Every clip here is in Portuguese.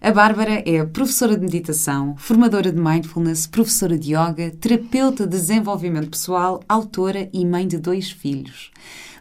A Bárbara é professora de meditação, formadora de mindfulness, professora de yoga, terapeuta de desenvolvimento pessoal, autora e mãe de dois filhos.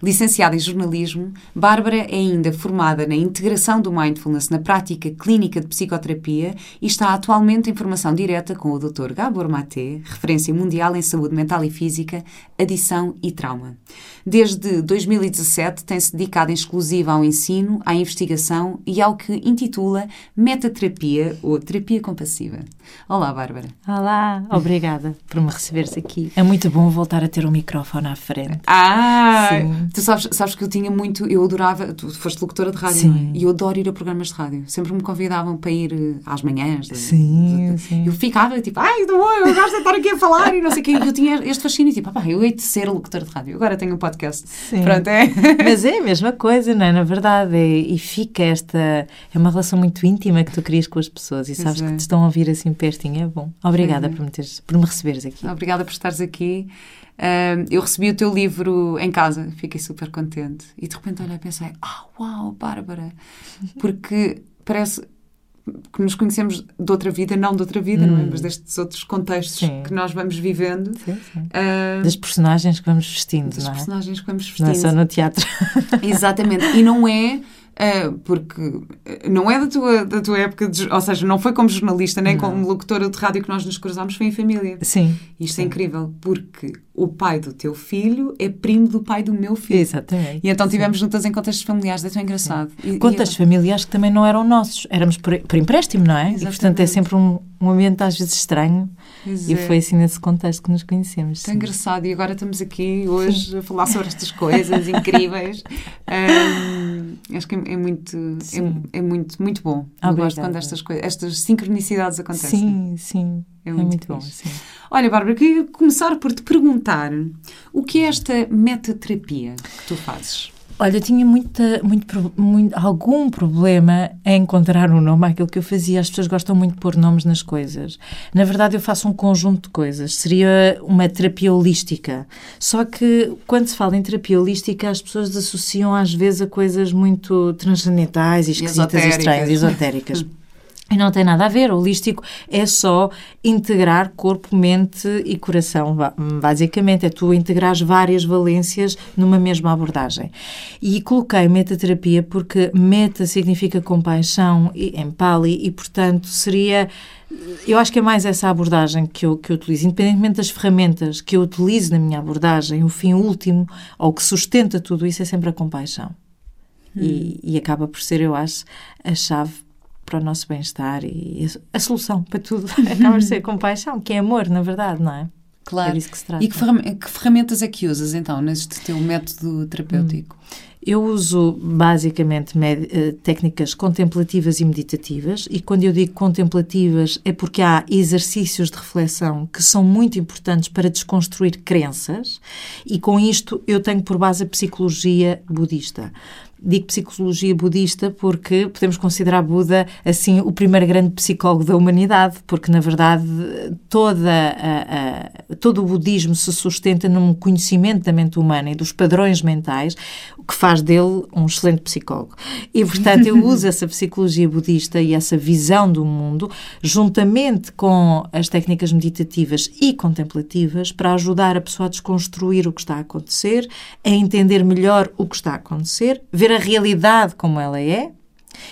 Licenciada em jornalismo, Bárbara é ainda formada na integração do mindfulness na prática clínica de psicoterapia e está atualmente em formação direta com o Dr. Gabor Maté, referência mundial em saúde mental e física, adição e trauma. Desde 2017 tem-se dedicado em exclusiva ao ensino, à investigação e ao que intitula metaterapia ou terapia compassiva. Olá, Bárbara. Olá, obrigada por me receberes aqui. É muito bom voltar a ter um microfone à frente. Ah, Sim. tu sabes, sabes que eu tinha muito, eu adorava, tu foste locutora de rádio, sim. É? e eu adoro ir a programas de rádio. Sempre me convidavam para ir eh, às manhãs. Sim, de, sim. Eu ficava tipo, ai, estou bom, eu gosto de estar aqui a falar e não sei o quê. Eu tinha este fascínio, tipo, ah, eu hei de ser locutora de rádio. Agora tenho um podcast. Sim. Pronto, é. Mas é a mesma coisa, não é? Na verdade, é, e fica esta, é uma relação muito íntima que tu crias com as pessoas e sabes é. que te estão a ouvir assim pertinho, é bom. Obrigada por me, teres, por me receberes aqui. Obrigada por estares aqui. Uh, eu recebi o teu livro em casa, fiquei super contente. E de repente olhei e pensei: ah, oh, uau, Bárbara! Porque parece que nos conhecemos de outra vida, não de outra vida, hum. não é? Mas destes outros contextos sim. que nós vamos vivendo. Sim, sim. Uh, das personagens que vamos vestindo, das não é? personagens que vamos vestindo. Não é só no teatro. Exatamente. E não é porque não é da tua, da tua época, de, ou seja, não foi como jornalista nem não. como locutora de rádio que nós nos cruzámos, foi em família. Sim. Isto sim. é incrível, porque o pai do teu filho é primo do pai do meu filho. Exatamente. E então tivemos juntas em contextos familiares, é tão engraçado. E, contextos e... familiares que também não eram nossos, éramos por, por empréstimo, não é? Exatamente. E portanto é sempre um, um ambiente às vezes estranho. Pois e é. foi assim nesse contexto que nos conhecemos. Tão engraçado. E agora estamos aqui hoje sim. a falar sobre estas coisas incríveis. Um, acho que é, é muito, é, é, muito, muito bom. Eu Obrigada. gosto quando estas coisas, estas sincronicidades acontecem. Sim, sim. É É muito, muito, bom. Sim. Olha, Bárbara, queria começar por te perguntar o que é esta metaterapia que tu fazes? Olha, eu tinha muita, muito, muito, algum problema em encontrar um nome àquilo que eu fazia. As pessoas gostam muito de pôr nomes nas coisas. Na verdade, eu faço um conjunto de coisas. Seria uma terapia holística. Só que, quando se fala em terapia holística, as pessoas associam às vezes a coisas muito transcendentais e esquisitas e estranhas, esotéricas. E não tem nada a ver. O holístico é só integrar corpo, mente e coração. Basicamente, é tu integrares várias valências numa mesma abordagem. E coloquei metaterapia porque meta significa compaixão em Pali e, portanto, seria. Eu acho que é mais essa abordagem que eu, que eu utilizo, independentemente das ferramentas que eu utilizo na minha abordagem, o fim último, ou que sustenta tudo isso, é sempre a compaixão. Hum. E, e acaba por ser, eu acho, a chave para o nosso bem-estar e a solução para tudo acaba por ser compaixão, que é amor, na verdade, não é? Claro. É que. E que, ferram que ferramentas é que usas então neste teu método terapêutico? Hum. Eu uso basicamente técnicas contemplativas e meditativas, e quando eu digo contemplativas é porque há exercícios de reflexão que são muito importantes para desconstruir crenças, e com isto eu tenho por base a psicologia budista. Digo psicologia budista porque podemos considerar Buda assim o primeiro grande psicólogo da humanidade, porque na verdade toda a, a, todo o budismo se sustenta num conhecimento da mente humana e dos padrões mentais, o que faz dele um excelente psicólogo. E portanto eu uso essa psicologia budista e essa visão do mundo juntamente com as técnicas meditativas e contemplativas para ajudar a pessoa a desconstruir o que está a acontecer, a entender melhor o que está a acontecer, ver a realidade como ela é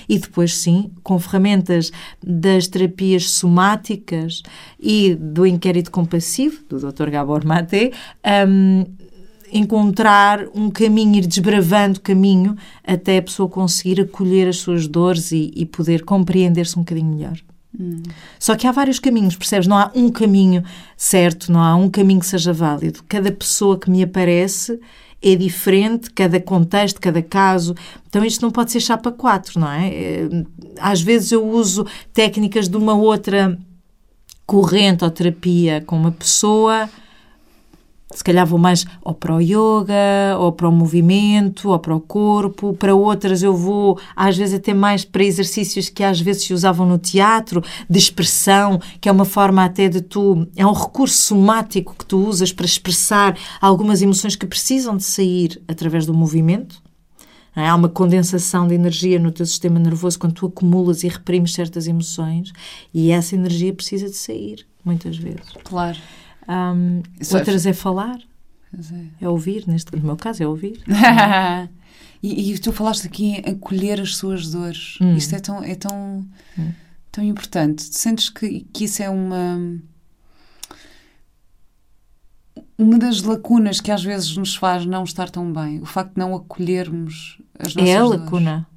e depois, sim, com ferramentas das terapias somáticas e do inquérito compassivo, do Dr. Gabor Maté, um, encontrar um caminho, ir desbravando caminho até a pessoa conseguir acolher as suas dores e, e poder compreender-se um bocadinho melhor. Hum. Só que há vários caminhos, percebes? Não há um caminho certo, não há um caminho que seja válido. Cada pessoa que me aparece é diferente, cada contexto, cada caso. Então isto não pode ser chapa 4, não é? Às vezes eu uso técnicas de uma outra corrente ou terapia com uma pessoa, se calhar vou mais ou para o yoga, ou para o movimento, ou para o corpo. Para outras eu vou, às vezes, até mais para exercícios que às vezes se usavam no teatro, de expressão, que é uma forma até de tu. É um recurso somático que tu usas para expressar algumas emoções que precisam de sair através do movimento. É? Há uma condensação de energia no teu sistema nervoso quando tu acumulas e reprimes certas emoções e essa energia precisa de sair, muitas vezes. Claro. Um, outras é falar, é. é. ouvir, neste, no meu caso é ouvir. e, e, tu falaste aqui em acolher as suas dores. Hum. Isto é tão, é tão, hum. tão importante. Sentes que, que isso é uma uma das lacunas que às vezes nos faz não estar tão bem, o facto de não acolhermos as nossas É a lacuna.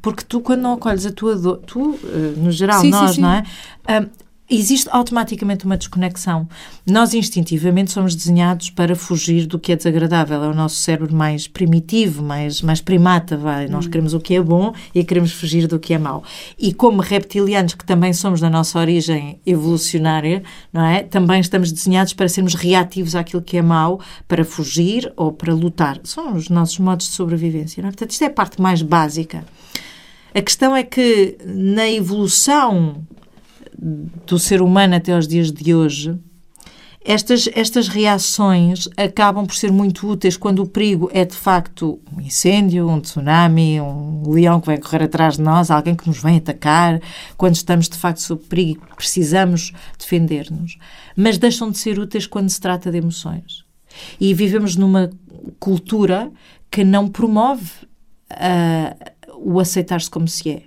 Porque tu, quando não acolhes a tua dor, tu, eh, no geral, sim, nós, sim, sim. não é? Existe automaticamente uma desconexão. Nós instintivamente somos desenhados para fugir do que é desagradável. É o nosso cérebro mais primitivo, mais, mais primata, vai. Nós hum. queremos o que é bom e queremos fugir do que é mau. E como reptilianos, que também somos da nossa origem evolucionária, não é? Também estamos desenhados para sermos reativos àquilo que é mau, para fugir ou para lutar. São os nossos modos de sobrevivência, não é? Portanto, isto é a parte mais básica. A questão é que na evolução do ser humano até aos dias de hoje, estas, estas reações acabam por ser muito úteis quando o perigo é de facto um incêndio, um tsunami, um leão que vai correr atrás de nós, alguém que nos vem atacar, quando estamos de facto sob perigo e precisamos defender-nos. Mas deixam de ser úteis quando se trata de emoções. E vivemos numa cultura que não promove uh, o aceitar-se como se é.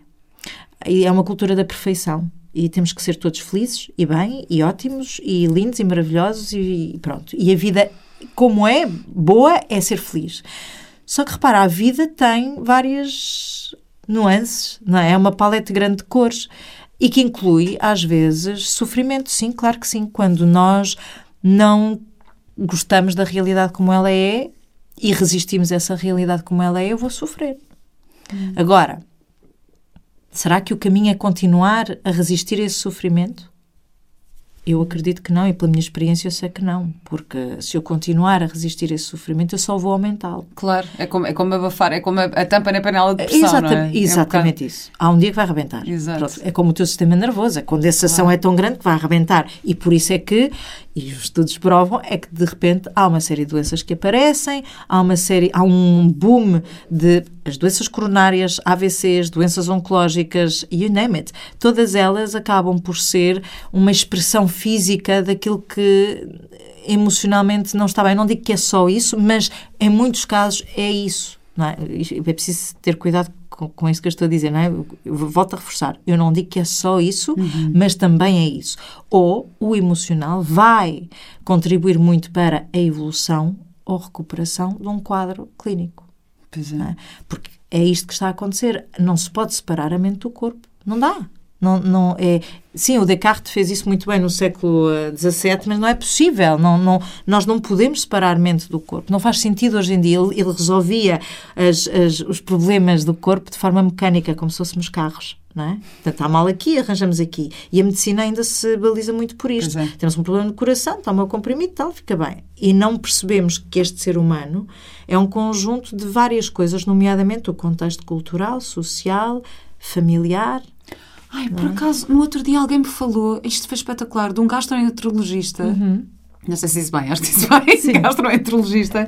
E é uma cultura da perfeição e temos que ser todos felizes e bem e ótimos e lindos e maravilhosos e, pronto. E a vida, como é boa, é ser feliz. Só que repara, a vida tem várias nuances, não é? É uma paleta grande de cores e que inclui, às vezes, sofrimento. Sim, claro que sim. Quando nós não gostamos da realidade como ela é e resistimos a essa realidade como ela é, eu vou sofrer. Hum. Agora, Será que o caminho é continuar a resistir a esse sofrimento? Eu acredito que não, e pela minha experiência eu sei que não, porque se eu continuar a resistir a esse sofrimento, eu só vou aumentá-lo. Claro, é como, é como abafar, é como a, a tampa na panela de pressão, Exata, é? Exatamente é um isso. Há um dia que vai arrebentar. Pronto, é como o teu sistema nervoso, a condensação claro. é tão grande que vai arrebentar. E por isso é que, e os estudos provam, é que de repente há uma série de doenças que aparecem, há uma série, há um boom de as doenças coronárias, AVCs, doenças oncológicas, you name it, todas elas acabam por ser uma expressão física daquilo que emocionalmente não está bem. Não digo que é só isso, mas em muitos casos é isso. É? é preciso ter cuidado com, com, isso que eu estou a dizer, não é? Eu volto a reforçar. Eu não digo que é só isso, uhum. mas também é isso. Ou o emocional vai contribuir muito para a evolução ou recuperação de um quadro clínico. Pois é. é. Porque é isto que está a acontecer. Não se pode separar a mente do corpo. Não dá. Não, não é, sim, o Descartes fez isso muito bem no século XVII, eh, mas não é possível. Não, não, nós não podemos separar mente do corpo. Não faz sentido hoje em dia. Ele, ele resolvia as, as, os problemas do corpo de forma mecânica, como se fôssemos carros. Não é? Portanto, está mal aqui, arranjamos aqui. E a medicina ainda se baliza muito por isto. É. Temos um problema no coração, toma o comprimido, tal, fica bem. E não percebemos que este ser humano é um conjunto de várias coisas, nomeadamente o contexto cultural, social, familiar, Ai, por é? acaso, no outro dia alguém me falou, isto foi espetacular, de um gastroenterologista, uhum. não sei se disse bem, acho que disse bem, Sim. gastroenterologista,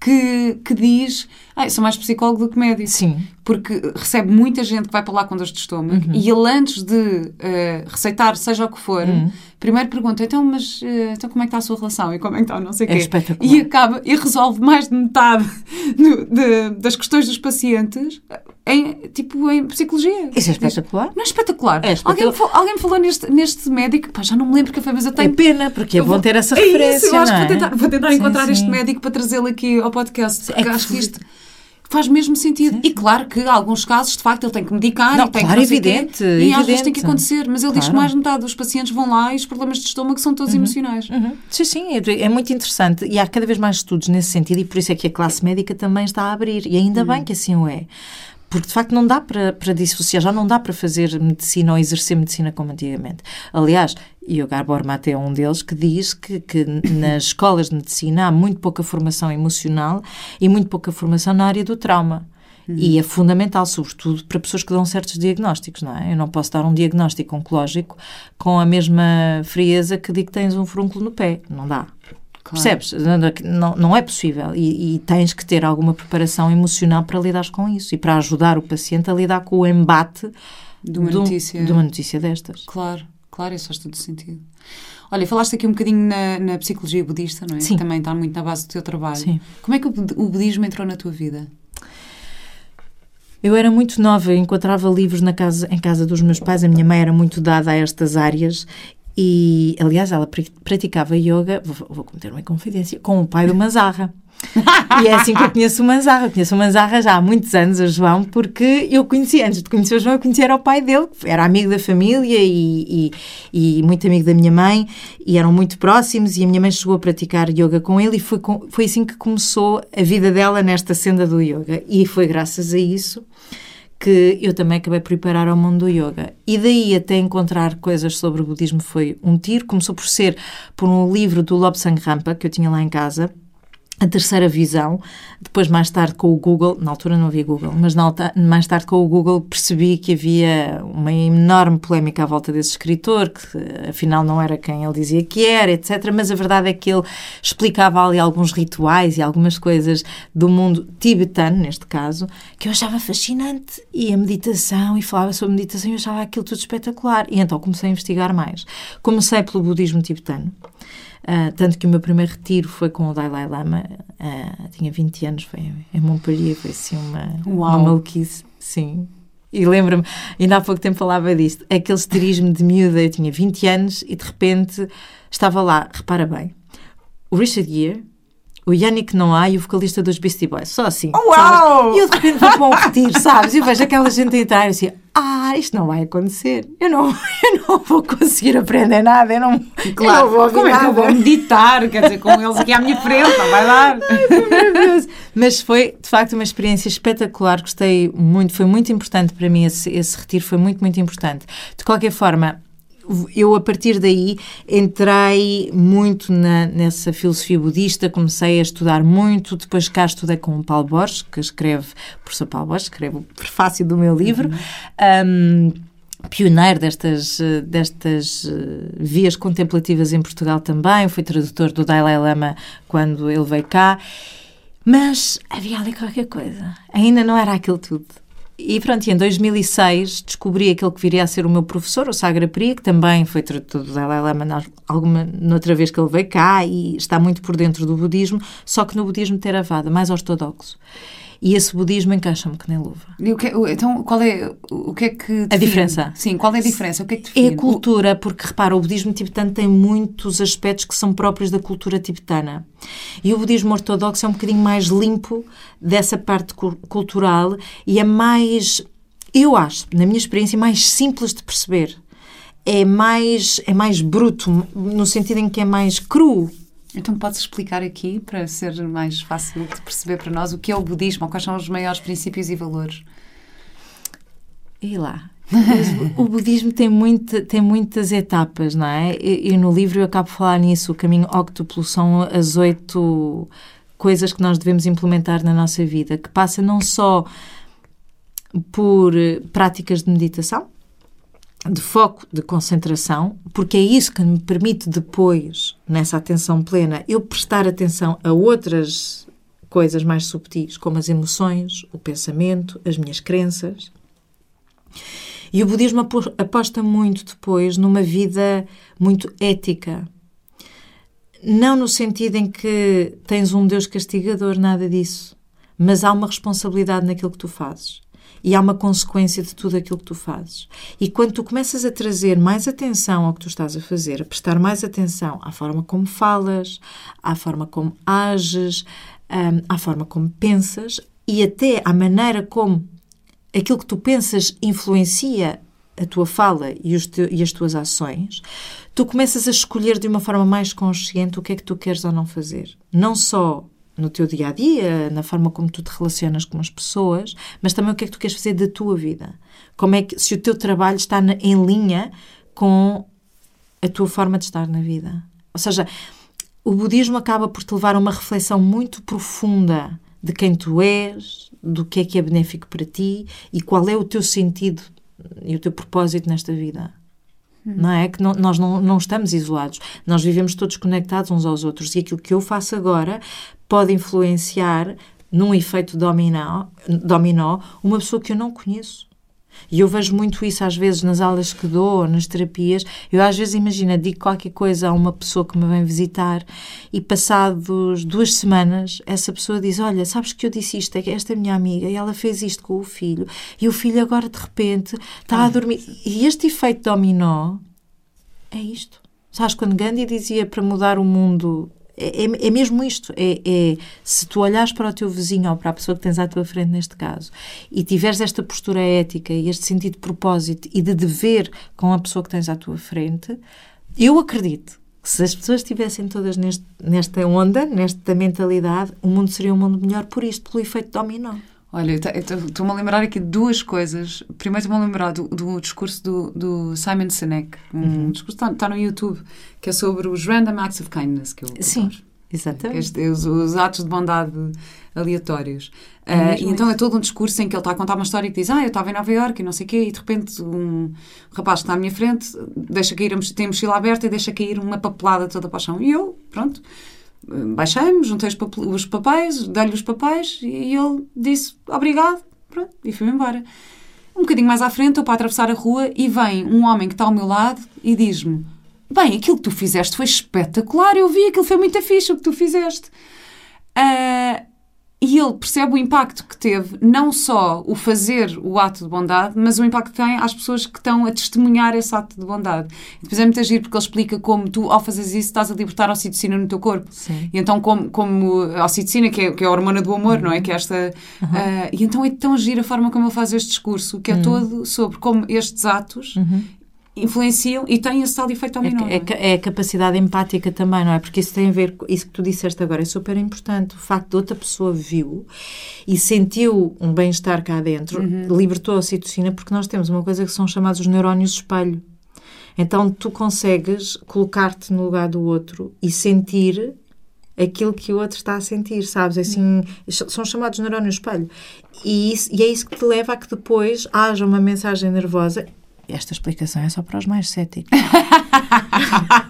que, que diz, ah, sou mais psicólogo do que médico. Sim. Porque recebe muita gente que vai para lá com dores de estômago uhum. e ele, antes de uh, receitar, seja o que for, uhum. Primeiro pergunta, então, mas uh, então como é que está a sua relação e como é que está não sei o é quê. Espetacular. E acaba, e resolve mais de metade do, de, das questões dos pacientes em, tipo, em psicologia. Isso é espetacular. Não é espetacular? É espetacular. Alguém, alguém me falou neste, neste médico, pá, já não me lembro que foi, mas eu tenho... É pena, porque é bom ter essa é referência, isso, eu acho que vou é? tentar, vou tentar sim, encontrar sim. este médico para trazê-lo aqui ao podcast, porque é acho que isto faz mesmo sentido. Sim. E claro que em alguns casos, de facto, ele tem que medicar não, e tem claro, que evidente, E às vezes tem que acontecer, mas ele claro. diz que mais de metade dos pacientes vão lá e os problemas de estômago são todos uhum. emocionais. Uhum. Sim, sim, é, é, muito interessante e há cada vez mais estudos nesse sentido e por isso é que a classe médica também está a abrir e ainda uhum. bem que assim o é. Porque de facto não dá para, para dissociar, já não dá para fazer medicina ou exercer medicina como antigamente. Aliás, e o Gabor Mate é um deles, que diz que, que nas escolas de medicina há muito pouca formação emocional e muito pouca formação na área do trauma. Uhum. E é fundamental, sobretudo, para pessoas que dão certos diagnósticos, não é? Eu não posso dar um diagnóstico oncológico com a mesma frieza que digo que tens um furúnculo no pé. Não dá. Claro. Percebes? Não, não é possível. E, e, tens que ter alguma preparação emocional para lidar com isso e para ajudar o paciente a lidar com o embate de uma, notícia. de uma notícia destas. Claro, claro, isso faz todo sentido. Olha, falaste aqui um bocadinho na, na psicologia budista, não é? Sim. Que também está muito na base do teu trabalho. Sim. Como é que o, o budismo entrou na tua vida? Eu era muito nova, encontrava livros na casa, em casa dos meus pais, a minha mãe era muito dada a estas áreas e, aliás, ela praticava yoga, vou, vou cometer uma confidência, com o pai do Mazarra e é assim que eu conheço o Manzarra. Eu conheço o Manzarra já há muitos anos, o João, porque eu conheci, antes de conhecer o João, eu conhecia o pai dele, era amigo da família e, e, e, muito amigo da minha mãe, e eram muito próximos, e a minha mãe chegou a praticar yoga com ele, e foi, com, foi assim que começou a vida dela nesta senda do yoga. E foi graças a isso que eu também acabei por ir parar ao mundo do yoga. E daí até encontrar coisas sobre o budismo foi um tiro. Começou por ser por um livro do Lobsang Rampa, que eu tinha lá em casa, a terceira visão. Depois, mais tarde, com o Google, na altura não havia Google, mas na, mais tarde com o Google percebi que havia uma enorme polémica à volta desse escritor, que afinal não era quem ele dizia que era, etc. Mas a verdade é que ele explicava ali alguns rituais e algumas coisas do mundo tibetano, neste caso, que eu achava fascinante. E a meditação, e falava sobre meditação, e eu achava aquilo tudo espetacular. E então comecei a investigar mais. Comecei pelo budismo tibetano. Uh, tanto que o meu primeiro retiro foi com o Dalai Lama, uh, tinha 20 anos, foi em Montpellier, foi assim uma, uma maluquice, sim. E lembro-me, ainda há pouco tempo falava disto, aquele esterismo de miúda, eu tinha 20 anos e de repente estava lá, repara bem, o Richard Gere, o Yannick Noah e o vocalista dos Beastie Boys. Só assim. Oh, uau! E eu de repente vou para um retiro, sabes? E eu vejo aquela gente entrar e assim, ah, isto não vai acontecer. Eu não, eu não vou conseguir aprender nada. Eu não, claro, eu não vou como é que eu vou meditar? Quer dizer, com eles aqui à minha frente, não vai dar. Ai, foi maravilhoso. Mas foi, de facto, uma experiência espetacular. Gostei muito, foi muito importante para mim esse, esse retiro, foi muito, muito importante. De qualquer forma, eu a partir daí entrei muito na, nessa filosofia budista, comecei a estudar muito, depois cá estudei com o Paulo Borges, que escreve, o professor Paulo Borges, escreve o prefácio do meu livro, uhum. um, pioneiro destas, destas uh, vias contemplativas em Portugal também, foi tradutor do Dalai Lama quando ele veio cá, mas havia ali qualquer coisa, ainda não era aquilo tudo. E pronto, e em 2006 descobri aquele que viria a ser o meu professor, o Sagra Priya, que também foi tradutor do Dalai Lama alguma, noutra vez que ele veio cá e está muito por dentro do budismo, só que no budismo Theravada, mais ortodoxo. E esse budismo encaixa-me que nem luva. Que, então, qual é, o que é que define? A diferença. Sim, qual é a diferença? O que é que define? É a cultura, porque repara, o budismo tibetano tem muitos aspectos que são próprios da cultura tibetana. E o budismo ortodoxo é um bocadinho mais limpo dessa parte cultural e é mais, eu acho, na minha experiência, mais simples de perceber. É mais, é mais bruto, no sentido em que é mais cru então podes explicar aqui, para ser mais fácil de perceber para nós, o que é o budismo, quais são os maiores princípios e valores? E lá. o budismo tem, muito, tem muitas etapas, não é? E, e, no livro eu acabo de falar nisso. O caminho óctuplo são as oito coisas que nós devemos implementar na nossa vida, que passa não só por práticas de meditação, de foco, de concentração, porque é isso que me permite depois, nessa atenção plena, eu prestar atenção a outras coisas mais subtis, como as emoções, o pensamento, as minhas crenças. E o budismo aposta muito depois numa vida muito ética. Não no sentido em que tens um Deus castigador, nada disso. Mas há uma responsabilidade naquilo que tu fazes e há uma consequência de tudo aquilo que tu fazes. E quando tu começas a trazer mais atenção ao que tu estás a fazer, a prestar mais atenção à forma como falas, à forma como ages, um, à forma como pensas e até à maneira como aquilo que tu pensas influencia a tua fala e, te, e, as tuas ações, tu começas a escolher de uma forma mais consciente o que é que tu queres ou não fazer. Não só no teu dia a dia, na forma como tu te relacionas com as pessoas, mas também o que é que tu queres fazer da tua vida. Como é que se o teu trabalho está na, em linha com a tua forma de estar na vida. Ou seja, o budismo acaba por te levar a uma reflexão muito profunda de quem tu és, do que é que é benéfico para ti e qual é o teu sentido e o teu propósito nesta vida. Não é? Que não, nós não, não estamos isolados. Nós vivemos todos conectados uns aos outros e aquilo que eu faço agora pode influenciar num efeito dominó, dominó uma pessoa que eu não conheço. E eu vejo muito isso às vezes nas aulas que dou, nas terapias. Eu às vezes, imagina, digo qualquer coisa a uma pessoa que me vem visitar e passados duas semanas essa pessoa diz, olha, sabes que eu disse isto, é que esta minha amiga, e ela fez isto com o filho, e o filho agora de repente está a dormir. E este efeito dominó é isto. Sabes, quando Gandhi dizia para mudar o mundo é, é, é, mesmo isto. É, é, se tu olhares para o teu vizinho ou para a pessoa que tens à tua frente, neste caso, e tiveres esta postura ética e este sentido de propósito e de dever com a pessoa que tens à tua frente, eu acredito que se as pessoas estivessem todas neste, nesta onda, nesta mentalidade, o mundo seria um mundo melhor por isto, pelo efeito dominó. Olha, estou-me a lembrar aqui de duas coisas. Primeiro, estou-me a lembrar do, do discurso do, do, Simon Sinek. Um uhum. discurso está, está, no YouTube, que é sobre os Random Acts of Kindness. Que eu, Sim, exatamente. Este, os, os, atos de bondade aleatórios. É uh, e então é todo um discurso em que ele está a contar uma história que diz: Ah, eu estava em Nova Iorque e não sei o quê, e de repente um rapaz que está à minha frente deixa cair, a, tem a mochila aberta e deixa cair uma papelada toda para o chão. E eu, pronto baixei-me, juntei os papéis, dei-lhe os papéis e ele disse obrigado, pronto, e fui-me embora. Um bocadinho mais à frente, estou para atravessar a rua e vem um homem que está ao meu lado e diz-me: Bem, aquilo que tu fizeste foi espetacular, eu vi, aquilo foi muito fixe o que tu fizeste. Uh, e ele percebe o impacto que teve, não só o fazer o ato de bondade, mas o impacto que tem às pessoas que estão a testemunhar esse ato de bondade. E depois é muito agir porque ele explica como tu, ao fazeres isso, estás a libertar a ocitocina no teu corpo. Sim. E então, como, como a ocitocina, que é, que é a hormona do amor, uhum. não é? Que é esta. Uhum. Uh, e então é tão agir a forma como ele faz este discurso, que é uhum. todo sobre como estes atos uhum influenciam e têm esse tal efeito dominó. É, é, é, a capacidade empática também, não é? Porque isso tem a ver isso que tu disseste agora, é super importante. O facto de outra pessoa viu e sentiu um bem-estar cá dentro, uhum. libertou a citocina, porque nós temos uma coisa que são chamados os neurónios espelho. Então tu consegues colocar-te no lugar do outro e sentir aquilo que o outro está a sentir, sabes? Assim, são chamados neurónios espelho. E, isso, e é isso que te leva a que depois haja uma mensagem nervosa esta explicação é só para os mais céticos.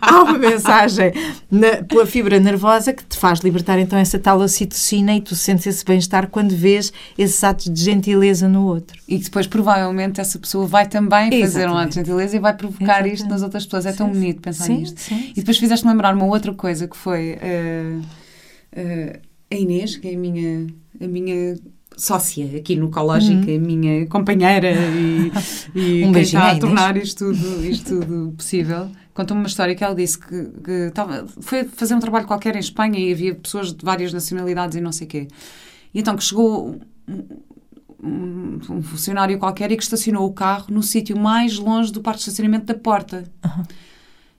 Há uma mensagem na, pela fibra nervosa que te faz libertar então essa tal ocitocina e tu sentes esse bem-estar quando vês esses atos de gentileza no outro. E depois provavelmente essa pessoa vai também Exatamente. fazer um ato de gentileza e vai provocar Exatamente. isto nas outras pessoas. É tão sim, bonito pensar sim, nisto. Sim, e depois fizeste-me lembrar uma outra coisa que foi uh, uh, a Inês, que é a minha, a minha sócia aqui no Cológica, uhum. minha companheira e, e um quem está a tornar isto tudo, isto tudo possível. Contou-me uma história que ela disse que, que estava, foi fazer um trabalho qualquer em Espanha e havia pessoas de várias nacionalidades e não sei o quê. E então que chegou um, um, funcionário qualquer e que estacionou o carro no sítio mais longe do parque de estacionamento da porta. Uhum.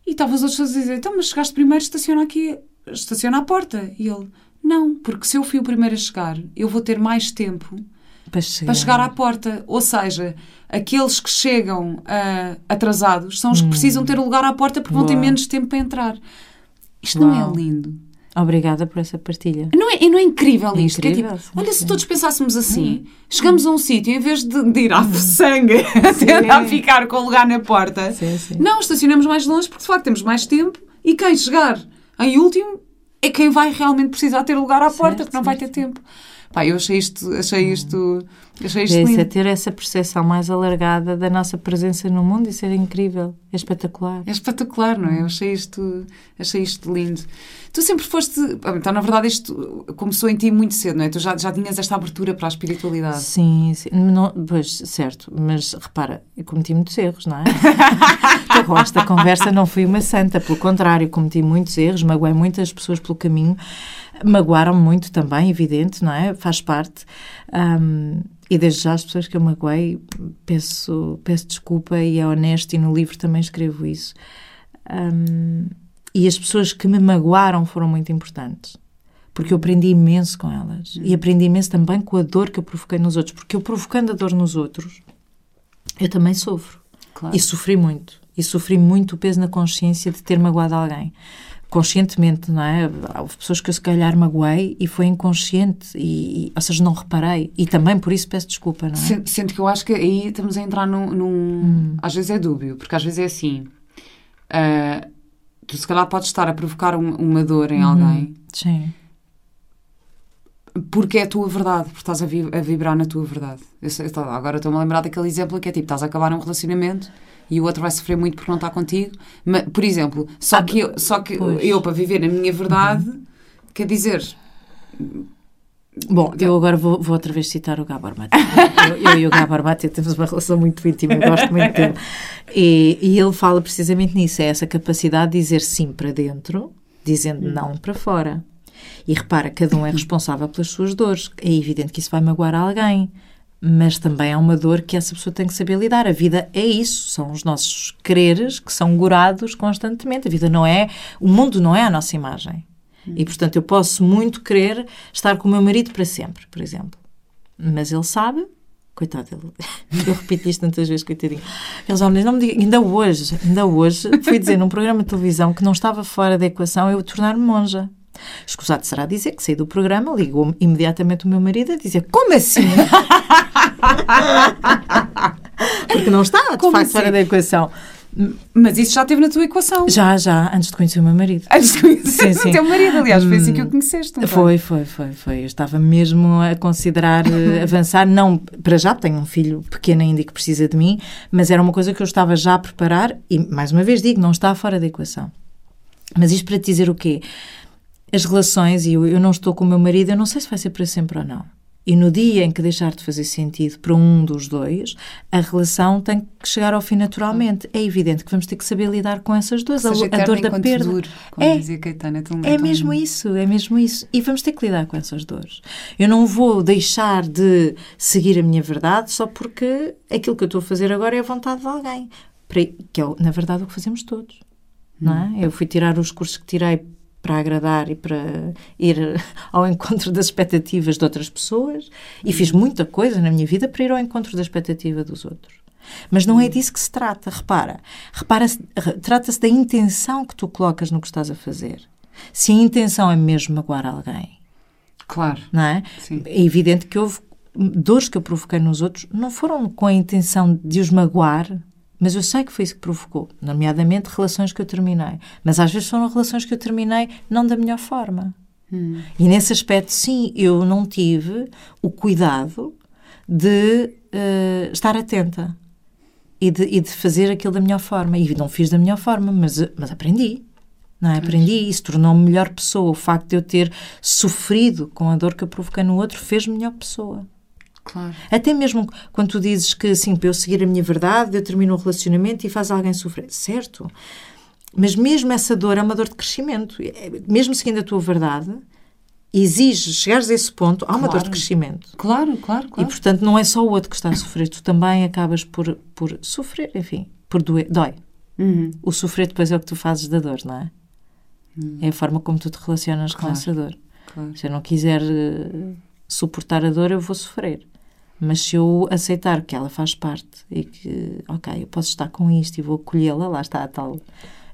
E estavam os outros a dizer, então, mas chegaste primeiro, estaciona aqui, estaciona à porta. E ele, não, porque se eu fui o primeiro a chegar, eu vou ter mais tempo para chegar, para chegar à porta. Ou seja, aqueles que chegam uh, atrasados são os que hum. precisam ter o lugar à porta porque Boa. vão ter menos tempo para entrar. Isto Uau. não é lindo. Obrigada por essa partilha. Não é, não é incrível é isto? Incrível, é tipo, olha, se todos pensássemos assim, hum. chegamos a um sítio, em vez de, de ir à hum. sangue, tentar ficar com o lugar na porta, sim, sim. não, estacionamos mais longe porque de facto temos mais tempo e quem chegar em último é quem vai realmente precisar ter lugar à porta, porque não vai ter tempo. Pá, eu achei isto, achei isto, achei isto é, lindo. É ter essa percepção mais alargada da nossa presença no mundo, isso é incrível, é espetacular. É espetacular, não é? Eu achei isto, achei isto lindo. Tu sempre foste, então na verdade isto começou em ti muito cedo, não é? Tu já, já tinhas esta abertura para a espiritualidade. Sim, sim. Não, pois, certo, mas repara, eu cometi muitos erros, não é? com esta conversa não fui uma santa, pelo contrário, cometi muitos erros, magoei muitas pessoas pelo caminho, magoaram muito também, evidente, não é? Faz parte. Um, e desde já as pessoas que eu magoei, peço, peço desculpa e é honesto, e no livro também escrevo isso. Um, e as pessoas que me magoaram foram muito importantes. Porque eu aprendi imenso com elas. E aprendi imenso também com a dor que eu provoquei nos outros. Porque eu provocando a dor nos outros, eu também sofro. Claro. E sofri muito E sofri muito o peso na consciência de ter magoado alguém. Conscientemente, não é? Houve pessoas que eu se calhar magoei e foi inconsciente, e, e, ou seja, não reparei. E também por isso peço desculpa, não é? Sendo que eu acho que aí estamos a entrar num. num hum. Às vezes é dúbio, porque às vezes é assim. Uh, tu se calhar podes estar a provocar um, uma dor em uhum. alguém. Sim porque é a tua verdade, porque estás a, vi a vibrar na tua verdade. Eu, eu, agora estou-me a lembrar daquele exemplo que é tipo, estás a acabar um relacionamento e o outro vai sofrer muito porque não está contigo. Mas, por exemplo, só ah, que, eu, só que eu, para viver a minha verdade, uhum. quer dizer. Bom, eu agora vou, vou outra vez citar o Gabor Mate. eu, eu, e o Gabor Mate temos uma relação muito íntima, eu gosto muito dele. E, e ele fala precisamente nisso, é essa capacidade de dizer sim para dentro, dizendo hum. não para fora. E repara, cada um é responsável pelas suas dores. É evidente que isso vai magoar alguém, mas também há uma dor que essa pessoa tem que saber lidar. A vida é isso, são os nossos quereres que são gorados constantemente. A vida não é, o mundo não é a nossa imagem. E portanto eu posso muito querer estar com o meu marido para sempre, por exemplo. Mas ele sabe coitado dele. Eu repito isto tantas vezes, coitadinho. Aqueles homens, não me digam, ainda hoje, ainda hoje, fui dizer num programa de televisão que não estava fora da equação eu tornar-me monja. Escusado será dizer que saí do programa, ligou imediatamente o meu marido a dizer: Como assim? Porque não está, de Como facto, assim? fora da equação. Mas isso já esteve na tua equação? Já, já, antes de conhecer o meu marido. Antes de conhecer sim, sim. o teu marido, aliás, foi assim que o hum, conheceste. Foi, foi, foi, foi. Eu estava mesmo a considerar eh, avançar, não, para já, tenho um filho pequeno ainda que precisa de mim, mas era uma coisa que eu estava já a preparar e, mais uma vez digo, não está fora da equação. Mas isto para te dizer o quê? As relações, e eu, eu não estou com o meu marido, eu não sei se vai ser para sempre ou não. E no dia em que deixar de fazer sentido para um dos dois, a relação tem que chegar ao fim naturalmente. É evidente que vamos ter que saber lidar com essas duas. A, a dor da perda. Duro, é, dizia Caetana, é mesmo isso, é mesmo isso. E vamos ter que lidar com essas dores. Eu não vou deixar de seguir a minha verdade só porque aquilo que eu estou a fazer agora é a vontade de alguém. Que é, na verdade, o que fazemos todos. Não é? Hum. Eu fui tirar os cursos que tirei para agradar e para ir ao encontro das expectativas de outras pessoas e fiz muita coisa na minha vida para ir ao encontro da expectativa dos outros. Mas não é hum. disso que se trata, repara. repara Trata-se da intenção que tu colocas no que estás a fazer. Se a intenção é mesmo magoar alguém. Claro. Não é? Sim. É evidente que houve dores que eu provoquei nos outros, não foram com a intenção de os magoar, mas eu sei que foi isso que provocou, nomeadamente relações que eu terminei. Mas às vezes foram relações que eu terminei não da melhor forma. Hum. E nesse aspecto, sim, eu não tive o cuidado de uh, estar atenta e de, e de, fazer aquilo da melhor forma. E não fiz da melhor forma, mas, mas aprendi. Não é? Aprendi isso, tornou-me melhor pessoa. O facto de eu ter sofrido com a dor que eu provoquei no outro fez-me melhor pessoa. Claro. Até mesmo quando tu dizes que, assim, para eu seguir a minha verdade, eu termino um relacionamento e faz alguém sofrer. Certo. Mas mesmo essa dor é uma dor de crescimento. É, mesmo seguindo a tua verdade, exige chegares a esse ponto, há uma claro. dor de crescimento. Claro, claro, claro. E, portanto, não é só o outro que está a sofrer, tu também acabas por, por sofrer, enfim, por doer, dói. Uhum. O sofrer depois é o que tu fazes da dor, não é? Uhum. É a forma como tu te relacionas claro. com essa dor. Claro. Se eu não quiser uh, suportar a dor, eu vou sofrer. Mas se eu aceitar que ela faz parte e que, ok, eu posso estar com isto e vou acolhê-la, lá está a tal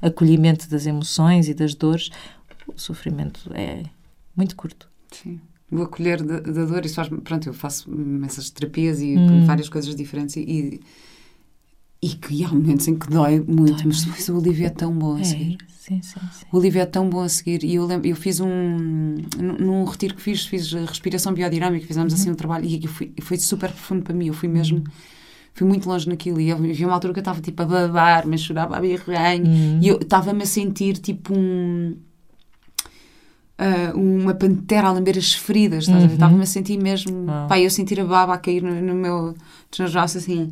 acolhimento das emoções e das dores, o sofrimento é muito curto. Sim. O acolher da, da dor, isso faz. Pronto, eu faço essas terapias e hum. várias coisas diferentes e, e que há momentos em que dói muito, dói mas, o alívio é tão bom a é, seguir. Sim, sim, sim. O alívio é tão bom a seguir. E eu, lembro, eu fiz um. Num retiro que fiz, fiz respiração biodinâmica, fizemos uhum. assim um trabalho e fui, foi super profundo para mim. Eu fui mesmo. Uhum. Fui muito longe naquilo e havia uma altura que eu estava tipo a babar, mas chorava a birranho uhum. e eu estava-me a sentir tipo um. Uh, uma pantera a lamber as feridas, uhum. estava-me a sentir mesmo, oh. pá, eu sentir a baba a cair no, no meu desnajaço assim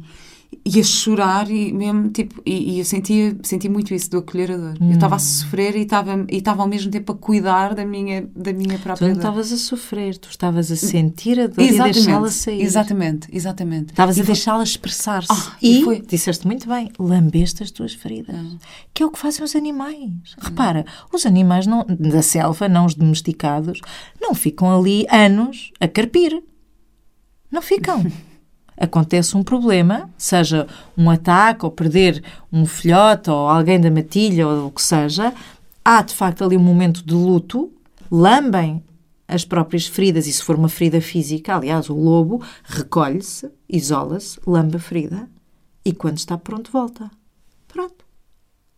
e a chorar e mesmo tipo e, e, eu sentia senti muito isso do acolher a dor hum. eu estava a sofrer e estava e estava ao mesmo tempo a cuidar da minha da minha própria tu não estavas a sofrer tu estavas a sentir a dor exatamente, e deixá-la sair. exatamente exatamente. Estavas a deixá-la expressar-se. Ah, e, e foi... disseste muito bem lambeste as tuas feridas ah. que é o que fazem os animais. Repara os animais não, da selva não os domesticados não ficam ali anos a carpir. Não ficam acontece um problema, seja um ataque ou perder um filhote ou alguém da matilha ou o que seja, há de facto ali um momento de luto, lambem as próprias feridas, e se for uma ferida física, aliás, o lobo recolhe-se, isola-se, lambe a ferida e quando está pronto volta. Pronto.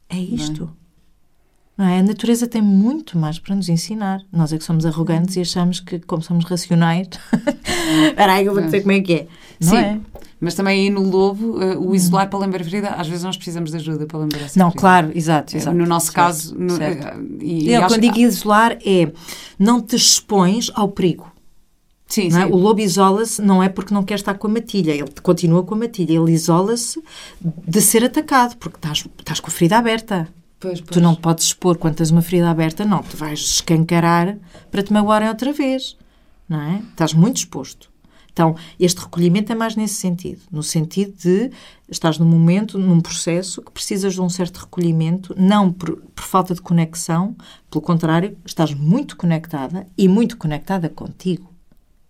É isto. Não é? A natureza tem muito mais para nos ensinar. Nós é que somos arrogantes e achamos que, como somos racionais, espera aí, eu vou dizer como é que é. Não Sim. é? Mas também aí no lobo, eh, o isolar para lembrar a ferida, às vezes nós precisamos de ajuda para lembrar essa Não, ferida. claro, exato, Eh, exato. No nosso Certo, caso, no, certo. eh, e, Eu, quando digo isolar, é não te expões ao perigo. sim, é? sim. O lobo isola-se não é porque não quer estar com a matilha, ele continua com a matilha, ele isola-se de ser atacado, porque estás, estás com a ferida aberta. Pois, pois. Tu não podes expor quando tens uma ferida aberta, não, tu vais escancarar para te magoarem outra vez, não é? Estás muito exposto. Então, este recolhimento é mais nesse sentido, no sentido de estás num momento, num processo que precisas de um certo recolhimento, não por, por falta de conexão, pelo contrário, estás muito conectada e muito conectada contigo.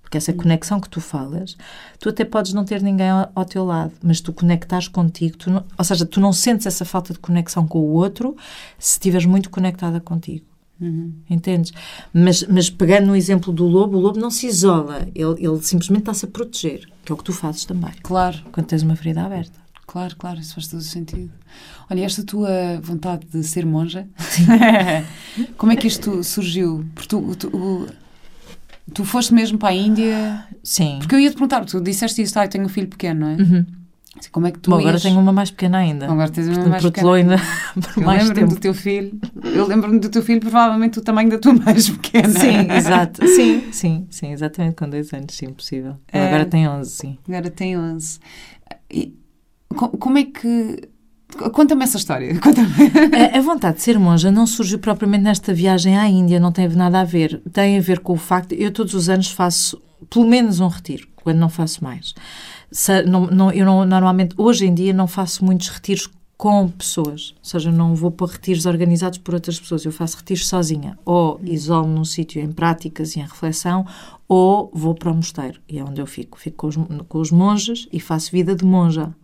Porque essa conexão que tu falas, tu até podes não ter ninguém ao, ao teu lado, mas tu conectares contigo, tu não- ou seja, tu não sentes essa falta de conexão com o outro se estiveres muito conectada contigo. Entendes? Mas, mas pegando no exemplo do lobo, o lobo não se isola, ele, ele simplesmente está-se a proteger, que é o que tu fazes também, Claro, quando tens uma ferida aberta. claro, claro, isso faz todo o sentido. Olha, esta tua vontade de ser monja, como é que isto surgiu? Porque tu, tu, o- tu foste mesmo para a Índia. Sim. Porque eu ia te perguntar, tu disseste isso, ah, eu tenho um filho pequeno, não é? Uhum. Assim, Como é que tu Bom, agora ias- tenho uma mais pequena ainda. Agora tens uma Portanto, mais pequena. ainda por Eu mais lembro-me do teu filho. Eu lembro-me do teu filho, provavelmente o tamanho da tua mais pequena. Sim, exato. Sim, sim, sim, exatamente com dois anos, sim, possível. É. Agora tem 11, sim. Agora tem 11. E co- como é que. Conta-me essa história. Conta-me. A, a vontade de ser monja não surgiu propriamente nesta viagem à Índia, não teve nada a ver. Tem a ver com o facto, eu todos os anos faço pelo menos um retiro, quando não faço mais. Se- não- não- eu não- normalmente, hoje em dia, não faço muitos retiros com pessoas, ou seja, não vou para retiros organizados por outras pessoas, eu faço retiros sozinha, ou isolo num sítio em práticas e em reflexão, ou vou para o mosteiro, e é onde eu fico. Fico com os, com os monges e faço vida de monja.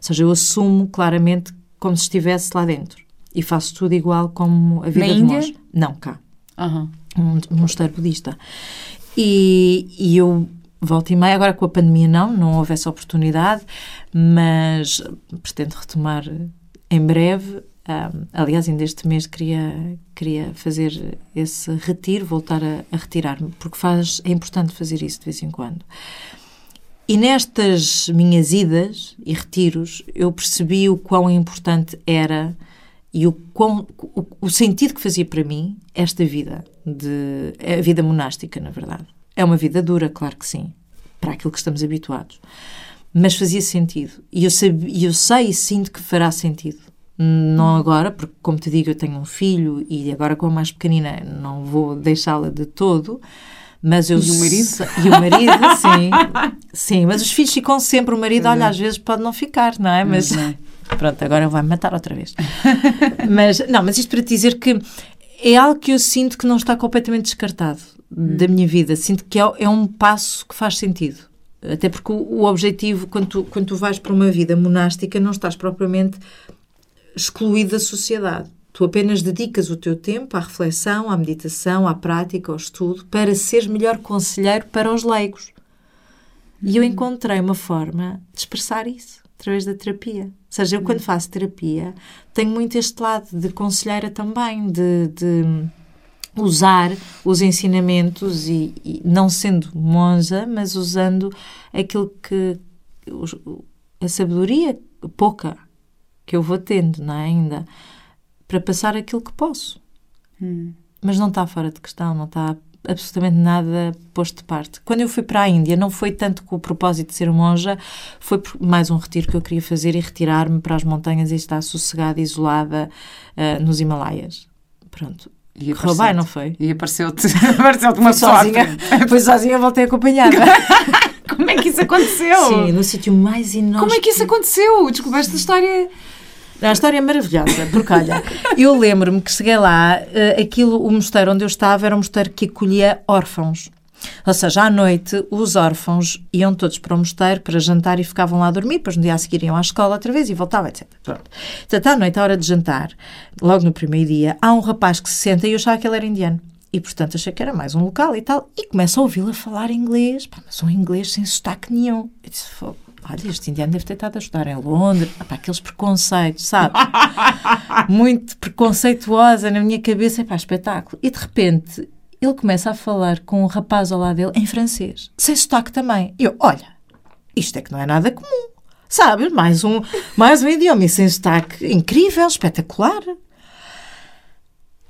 Seja, eu assumo claramente como se estivesse lá dentro. E faço tudo igual como a vida de Índia? monge. Não, cá. Aham. Um, um mosteiro budista. E, e eu volto e meia, agora com a pandemia não, não houve essa oportunidade, mas pretendo retomar em breve. Um, aliás, ainda este mês queria, queria fazer esse retiro, voltar a, a retirar-me, porque faz, é importante fazer isso de vez em quando. E nestas minhas idas e retiros, eu percebi o quão importante era e o, quão, o, o sentido que fazia para mim esta vida, de, a vida monástica, na verdade. É uma vida dura, claro que sim, para aquilo que estamos habituados. Mas fazia sentido. E eu, sabe, eu sei e sinto que fará sentido. Não agora, porque, como te digo, eu tenho um filho e agora com a mais pequenina não vou deixá-la de todo. Mas eu E o marido? E o marido, sim. Sim, mas os filhos ficam sempre. O marido, olha, às vezes pode não ficar, não é? Mas pronto, agora vai-me matar outra vez. mas, não, mas isto para te dizer que é algo que eu sinto que não está completamente descartado da minha vida. Sinto que é, é um passo que faz sentido. Até porque o, o objetivo, quando tu, quando tu vais para uma vida monástica, não estás propriamente excluído da sociedade. Tu apenas dedicas o teu tempo à reflexão, à meditação, à prática, ao estudo, para seres melhor conselheiro para os leigos. E eu encontrei uma forma de expressar isso através da terapia. Ou seja, eu quando faço terapia tenho muito este lado de conselheira também, de, de usar os ensinamentos e, e não sendo monja, mas usando aquilo que a sabedoria pouca que eu vou tendo, não é ainda, para passar aquilo que posso. Mas não está fora de questão, não está absolutamente nada posto de parte. Quando eu fui para a Índia, não foi tanto com o propósito de ser monja, foi por mais um retiro que eu queria fazer e retirar-me para as montanhas e estar sossegada, isolada ah, nos Himalaias. Pronto. E Correu bem, não foi? E apareceu-te apareceu uma à sozinha, fui sozinha, voltei acompanhada. Como é que isso aconteceu? Sim, no sítio mais enorme. Como é que isso aconteceu? Desculpa, esta história... A história é maravilhosa, porque olha, eu lembro-me que cheguei lá, eh, aquilo, o mosteiro onde eu estava era um mosteiro que acolhia órfãos. Ou seja, à noite os órfãos iam todos para o mosteiro para jantar e ficavam lá a dormir, depois no dia a seguir iam à escola outra vez e voltavam, etc. Pronto. Portanto, à noite, à hora de jantar, logo no primeiro dia, há um rapaz que se senta e eu achava que ele era indiano. E, portanto, achei que era mais um local e tal. E começo a ouvi-lo a falar inglês, pá, mas um inglês sem sotaque nenhum. Eu disse, olha, este indiano deve ter estado a estudar em Londres. Pá, aqueles preconceitos, sabe? Muito preconceituosa na minha cabeça. Pá, espetáculo. E, de repente, ele começa a falar com um rapaz ao lado dele em francês. Sem sotaque também. E eu, olha, isto é que não é nada comum. Sabe? Mais um, mais um idioma e sem sotaque. Incrível, espetacular.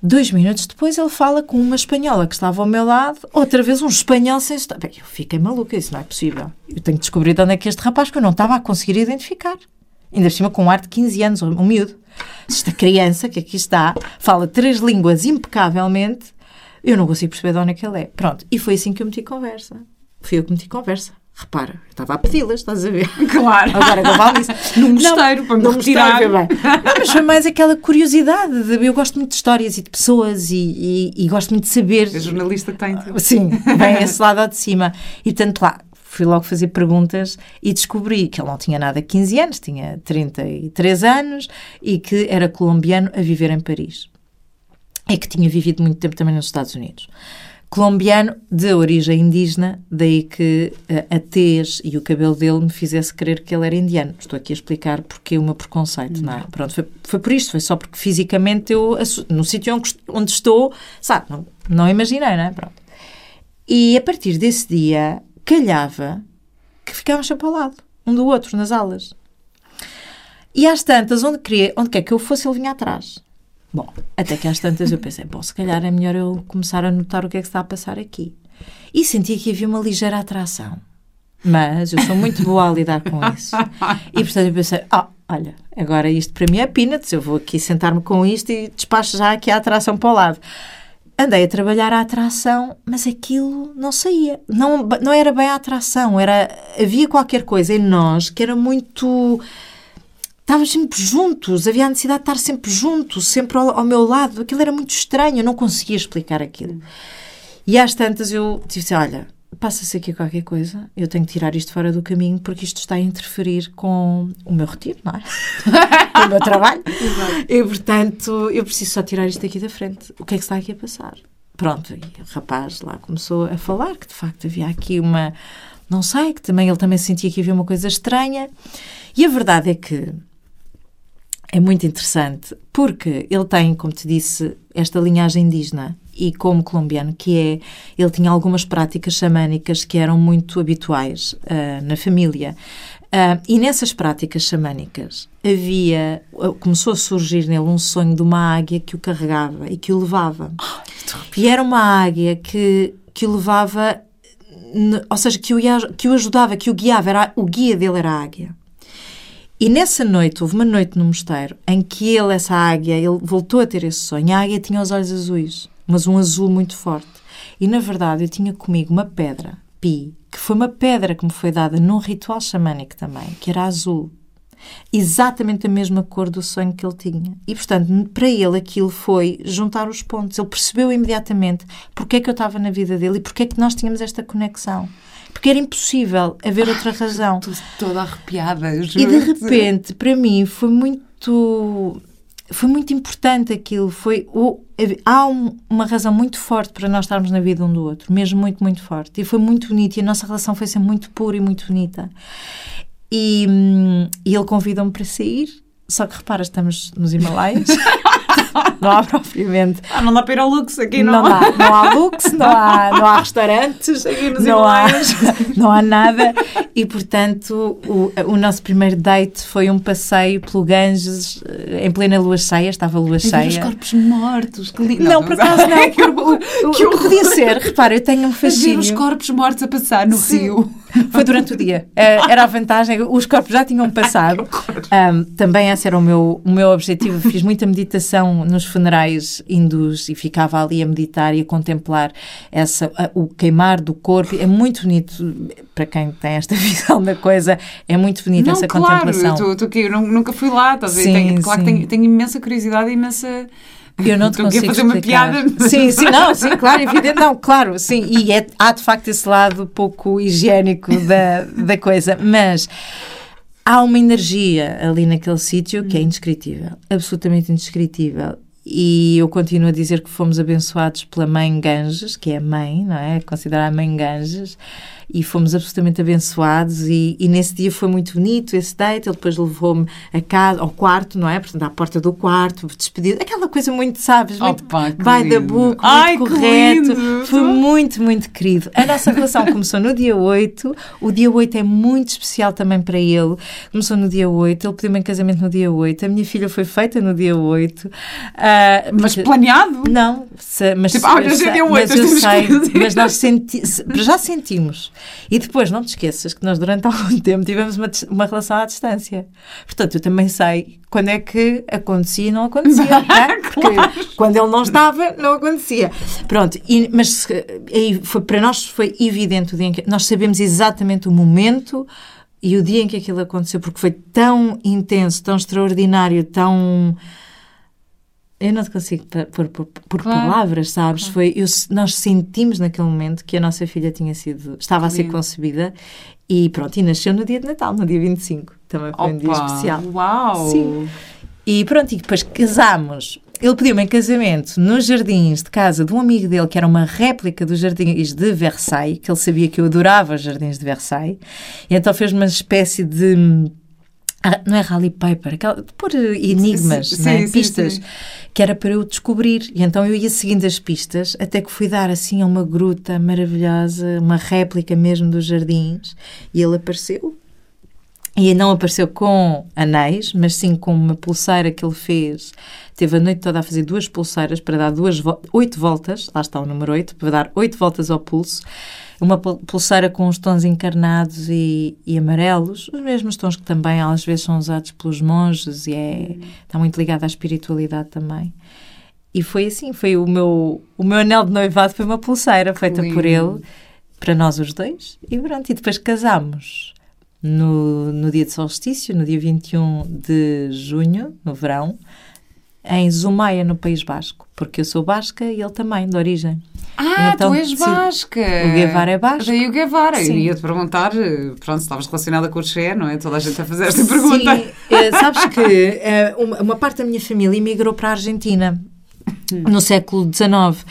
Dois minutos depois ele fala com uma espanhola que estava ao meu lado, outra vez um espanhol sem sotaque. Bem, eu fiquei maluca, isso não é possível. Eu tenho que descobrir de onde é que este rapaz, que eu não estava a conseguir identificar. Ainda cima com um ar de 15 anos, um miúdo. Esta criança que aqui está, fala três línguas impecavelmente, eu não consigo perceber de onde é que ele é. Pronto, e foi assim que eu meti conversa. Fui eu que meti conversa. Repara, eu estava a pedi-las, estás a ver? Claro. Agora não vale isso. Num mosteiro, para me retirar. mosteiro, bem. Não, mas foi mais aquela curiosidade. De, eu gosto muito de histórias e de pessoas e, e, e gosto muito de saber. A jornalista tem. Sim, bem esse lado de cima. E tanto lá, fui logo fazer perguntas e descobri que ele não tinha nada 15 anos, tinha 33 anos e que era colombiano a viver em Paris. E que tinha vivido muito tempo também nos Estados Unidos colombiano de origem indígena, daí que uh, a tez e o cabelo dele me fizesse crer que ele era indiano. Estou aqui a explicar porque o meu preconceito, não é? Pronto, foi, foi por isto, foi só porque fisicamente eu, no sítio onde, onde estou, sabe, não, não imaginei, não é? Pronto. E a partir desse dia, calhava que ficávamos sempre ao lado, um do outro, nas aulas. E às tantas, onde, queria, onde quer que eu fosse, ele vinha atrás. Bom, até que às tantas eu pensei, bom, se calhar é melhor eu começar a notar o que é que está a passar aqui. E senti que havia uma ligeira atração. Mas eu sou muito boa a lidar com isso. E portanto eu pensei, ah, olha, agora isto para mim é peanuts, eu vou aqui sentar-me com isto e despacho já aqui a atração para o lado. Andei a trabalhar a atração, mas aquilo não saía. Não, não era bem a atração, era, havia qualquer coisa em nós que era muito estávamos sempre juntos, havia a necessidade de estar sempre juntos, sempre ao, ao, meu lado. Aquilo era muito estranho, eu não conseguia explicar aquilo. E às tantas eu disse: Olha, passa-se aqui qualquer coisa, eu tenho que tirar isto fora do caminho porque isto está a interferir com o meu retiro, não é? com o meu trabalho. Exato. E portanto, eu preciso só tirar isto aqui da frente. O que é que está aqui a passar? Pronto, e o rapaz lá começou a falar que de facto havia aqui uma. Não sei, que também ele também sentia que havia uma coisa estranha. E a verdade é que é muito interessante porque ele tem, como te disse, esta linhagem indígena e como colombiano que é, ele tinha algumas práticas xamânicas que eram muito habituais uh, na família. Uh, e nessas práticas xamânicas havia, uh, começou a surgir nele um sonho de uma águia que o carregava e que o levava. Oh, e era uma águia que, que o levava, ou seja, que o, que o ajudava, que o guiava, era, o guia dele era a águia. E nessa noite, houve uma noite no mosteiro em que ele, essa águia, ele voltou a ter esse sonho. A águia tinha os olhos azuis, mas um azul muito forte. E na verdade, eu tinha comigo uma pedra, pi, que foi uma pedra que me foi dada num ritual xamânico também, que era azul. Exatamente a mesma cor do sonho que ele tinha. E, portanto, para ele aquilo foi juntar os pontos. Ele percebeu imediatamente porque é que eu estava na vida dele e porque é que nós tínhamos esta conexão porque era impossível haver outra razão. Estou toda arrepiada. E de repente, para mim, foi muito. Foi muito importante aquilo. Foi, o, há um, uma razão muito forte para nós estarmos na vida um do outro, mesmo muito, muito forte. E foi muito bonito. E a nossa relação foi sempre muito pura e muito bonita. E, hum, e ele convidou-me para sair. Só que repara, estamos nos Himalaias. não há propriamente. Ah, não dá para ir ao Lux aqui, não? Não, dá. não há Lux, não há, não há restaurantes, aqui nos não há, não há nada. E, portanto, o, o nosso primeiro date foi um passeio pelo Ganges eh, em plena lua cheia, estava a lua cheia. os corpos mortos, que lindo. Não, não, por acaso não. que, o, que, que podia ser, repara, eu tenho um fascínio. os corpos mortos a passar no Sim. rio. Foi durante o dia. Eh, era a vantagem, os corpos já tinham passado. Um, também esse era o meu, o meu objetivo. Fiz muita meditação nos funerais hindus e ficava ali a meditar e a contemplar essa, o queimar do corpo. É muito bonito, para quem tem esta visão da coisa, é muito bonito não, essa claro, contemplação. Eu, tô, tô aqui, eu nunca fui lá, estás sim, Tenho, claro sim. que tenho, tenho imensa curiosidade e imensa Eu não te Estou a consigo fazer uma piada. Sim, sim, não, sim, claro, evidente, não, claro, sim, e é, há de facto esse lado pouco higiênico da, da coisa, mas há uma energia ali naquele sítio que é indescritível, absolutamente indescritível. E eu continuo a dizer que fomos abençoados pela mãe Ganges, que é a mãe, não é? Considerada a mãe Ganges, e fomos absolutamente abençoados. E, e nesse dia foi muito bonito esse date. Ele depois levou-me a casa, ao quarto, não é? Portanto, à porta do quarto, despedido, aquela coisa muito, sabes? Muito Opa, que by the lindo. book, muito Ai, correto. Foi muito, muito querido. A nossa relação começou no dia 8. O dia 8 é muito especial também para ele. Começou no dia 8. Ele pediu-me em casamento no dia 8. A minha filha foi feita no dia 8. Ah, Mas porque- planeado? não, se- mas, Tipo, ah, olha, mas, já deu mas oito, eu sei, mas nós senti, se- já sentimos. E depois, não te esqueças que nós durante algum tempo tivemos uma, uma relação à distância. Portanto, eu também sei quando é que acontecia e não acontecia. não é? Porque quando ele não estava, não acontecia. Pronto, e- mas se- aí foi, para nós foi evidente o dia em que nós sabemos exatamente o momento e o dia em que aquilo aconteceu, porque foi tão intenso, tão extraordinário, tão. Eu não te consigo pôr por, por Claro, palavras, sabes? Foi, eu, nós sentimos naquele momento que a nossa filha tinha sido, estava a ser concebida e pronto, e nasceu no dia de Natal, no dia 25. Também foi um dia Opa, especial. Uau! Sim. E pronto, e depois casámos. Ele pediu-me em casamento nos jardins de casa de um amigo dele, que era uma réplica dos jardins de Versailles, que ele sabia que eu adorava os jardins de Versailles, e então fez uma espécie de. Ah, Não é rally paper, aquela, pôr eh, enigmas, Sim, não é? sim, pistas, sim. que era para eu descobrir. E então eu ia seguindo as pistas, até que fui dar assim a uma gruta maravilhosa, uma réplica mesmo dos jardins, e ele apareceu. E não apareceu com anéis, mas sim com uma pulseira que ele fez. Teve a noite toda a fazer duas pulseiras para dar duas vo- oito voltas. Lá está o número oito, para dar oito voltas ao pulso. Uma pul- pulseira com os tons encarnados e, e amarelos, os mesmos tons que também às vezes são usados pelos monges e é, está muito ligado à espiritualidade também. E foi assim, foi o meu, o meu anel de noivado foi uma pulseira feita por lindo. ele, para nós os dois, e pronto, e depois casámos no, no dia de solstício, no dia 21 de junho, no verão, em Zumaia, no País Basco, porque eu sou basca e ele também, de origem. Ah, Então, tu és basca. o Guevara é basco. Daí o Guevara. Eu Sim. ia-te perguntar, eh, pronto, se estavas relacionada com o Che, não é? Toda a gente a fazer esta pergunta. Sim, eh, sabes que eh, uma, parte da minha família emigrou para a Argentina no século XIX,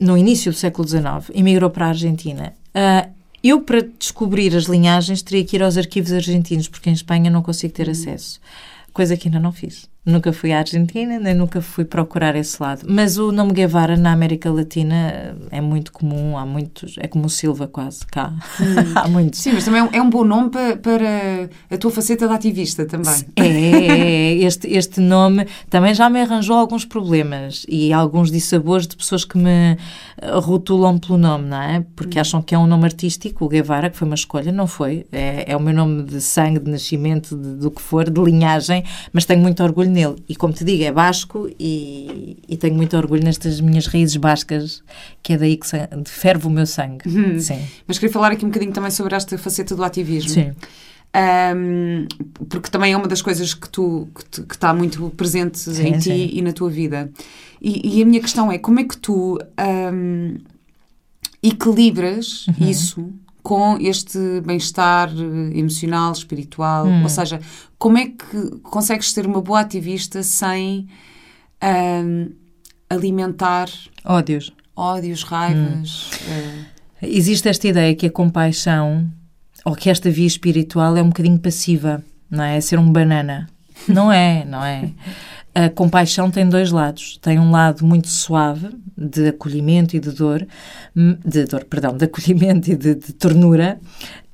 no início do século XIX, emigrou para a Argentina. Ah, eu, para descobrir as linhagens, teria que ir aos arquivos argentinos, porque em Espanha não consigo ter acesso. Coisa que ainda não fiz. Nunca fui à Argentina, nem nunca fui procurar esse lado. Mas o nome Guevara na América Latina é muito comum, há muitos, é como o Silva quase, cá. há muitos. Sim, mas também é um- é bom nome pa- para a tua faceta de ativista também. É, é, é. este, este nome também já me arranjou alguns problemas e alguns dissabores de pessoas que me rotulam pelo nome, não é? Porque acham que é um nome artístico, o Guevara, que foi uma escolha, não foi. É, é o meu nome de sangue, de nascimento, de- do que for, de linhagem, mas tenho muito orgulho nele. E como te digo, é basco e, e tenho muito orgulho nestas minhas raízes bascas, que é daí que ferve o meu sangue. Sim. Mas queria falar aqui um bocadinho também sobre esta faceta do ativismo. Sim. Ahm, porque também é uma das coisas que tu que, que está muito presente Sim, em ti sim. e na tua vida. E, e a minha questão é como é que tu ahm, equilibras Uhum. isso com este bem-estar eh, emocional, espiritual? Hum. Ou seja, como é que consegues ser uma boa ativista sem ahm, alimentar Ódios. ódios, raivas? Hum. eh, Existe esta ideia que a compaixão, ou que esta via espiritual é um bocadinho passiva, não é? É ser um banana. Não é, não é? A compaixão tem dois lados. Tem um lado muito suave, de acolhimento e de dor, de dor, perdão, de acolhimento e de, de ternura,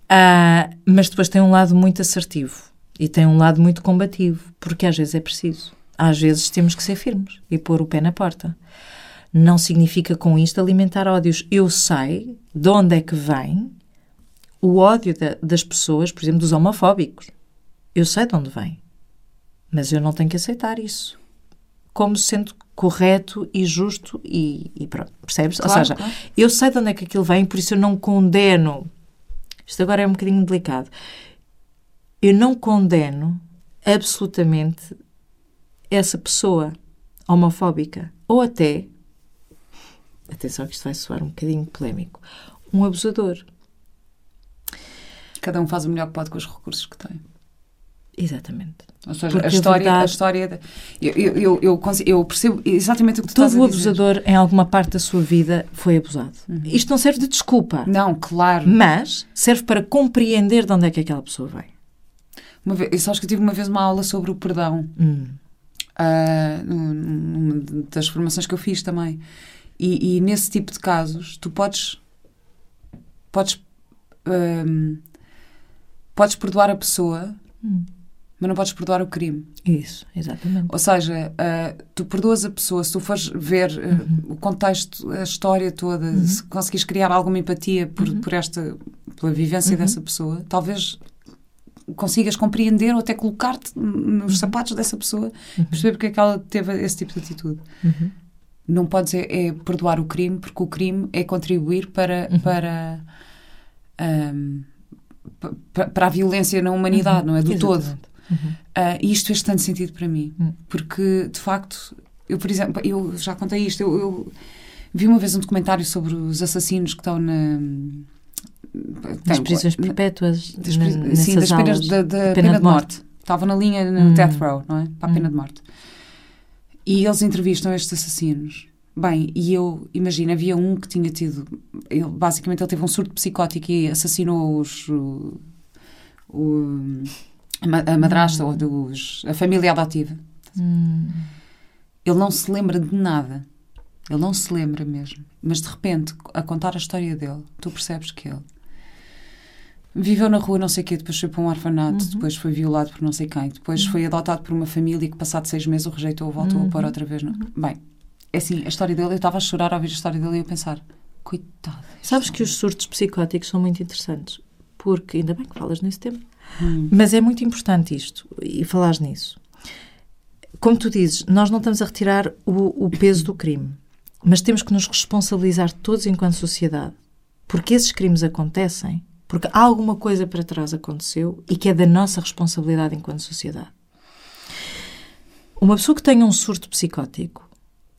ah, mas depois tem um lado muito assertivo e tem um lado muito combativo, porque às vezes é preciso. Às vezes temos que ser firmes e pôr o pé na porta. Não significa com isto alimentar ódios. Eu sei de onde é que vem o ódio da- das pessoas, por exemplo, dos homofóbicos. Eu sei de onde vem. Mas eu não tenho que aceitar isso como sendo correto e justo e, e pronto, percebes? Claro, Ou seja, claro. eu sei de onde é que aquilo vem, por isso eu não condeno. Isto agora é um bocadinho delicado. Eu não condeno absolutamente essa pessoa. homofóbica ou até, atenção que isto vai soar um bocadinho polémico, um abusador. Cada um faz o melhor que pode com os recursos que tem. Exatamente. Ou seja, Porque a a história. verdade- A história eu, eu, eu, eu, eu percebo exatamente o que tu Todo o a abusador, em alguma parte da sua vida, foi abusado. Uhum. Isto não serve de desculpa, Não, claro. mas serve para compreender de onde é que aquela pessoa vem. Uma vez, e sabes que eu tive uma vez uma aula sobre o perdão. Hum. num- numa das formações que eu fiz também. E, e nesse tipo de casos, tu podes. Podes. ahm, podes perdoar a pessoa, Hum. Mas não podes perdoar o crime. Isso, exatamente. Ou seja, ah, tu perdoas a pessoa, se tu fores ver ah, o contexto, a história toda, se conseguires criar alguma empatia por, por esta, pela vivência dessa pessoa, talvez consigas compreender ou até colocar-te nos sapatos dessa pessoa e perceber porque é que ela teve esse tipo de atitude. Uhum. Não podes é, é perdoar o crime, porque o crime é contribuir para, para, pa- pa- para a violência na humanidade, não é? Do todo. Uhum. Ah, e isto fez tanto sentido para mim, Hum. porque de facto, eu, por exemplo, eu já contei isto, eu, eu vi uma vez um documentário sobre os assassinos que estão na. Prisões perpétuas, das, na- sim, das penas da, da de pena, de morte. Estava na linha no Hum. death row, não é? Para a pena Hum. de morte. E eles entrevistam estes assassinos. Bem, e eu, imagino, havia um que tinha tido, ele, basicamente ele teve um surto psicótico e assassinou os, o, o- a ma- a madrasta ou dos, a família adotiva. Hum. Ele não se lembra de nada. Ele não se lembra mesmo. Mas de repente, a contar a história dele, tu percebes que ele viveu na rua não sei o quê, depois foi para um orfanato, Uhum. depois foi violado por não sei quem, depois foi adotado por uma família que passado seis meses o rejeitou, voltou Uhum. a pôr outra vez. No... Bem, é assim, a história dele, eu estava a chorar ao ouvir a história dele e a pensar, coitado. Sabes que homem." os surtos psicóticos são muito interessantes, porque, ainda bem que falas nesse tema, Hum. mas é muito importante isto, e falares nisso. Como tu dizes, nós não estamos a retirar o, o peso do crime, mas temos que nos responsabilizar todos enquanto sociedade, porque esses crimes acontecem, porque alguma coisa para trás aconteceu e que é da nossa responsabilidade enquanto sociedade. Uma pessoa que tenha um surto psicótico,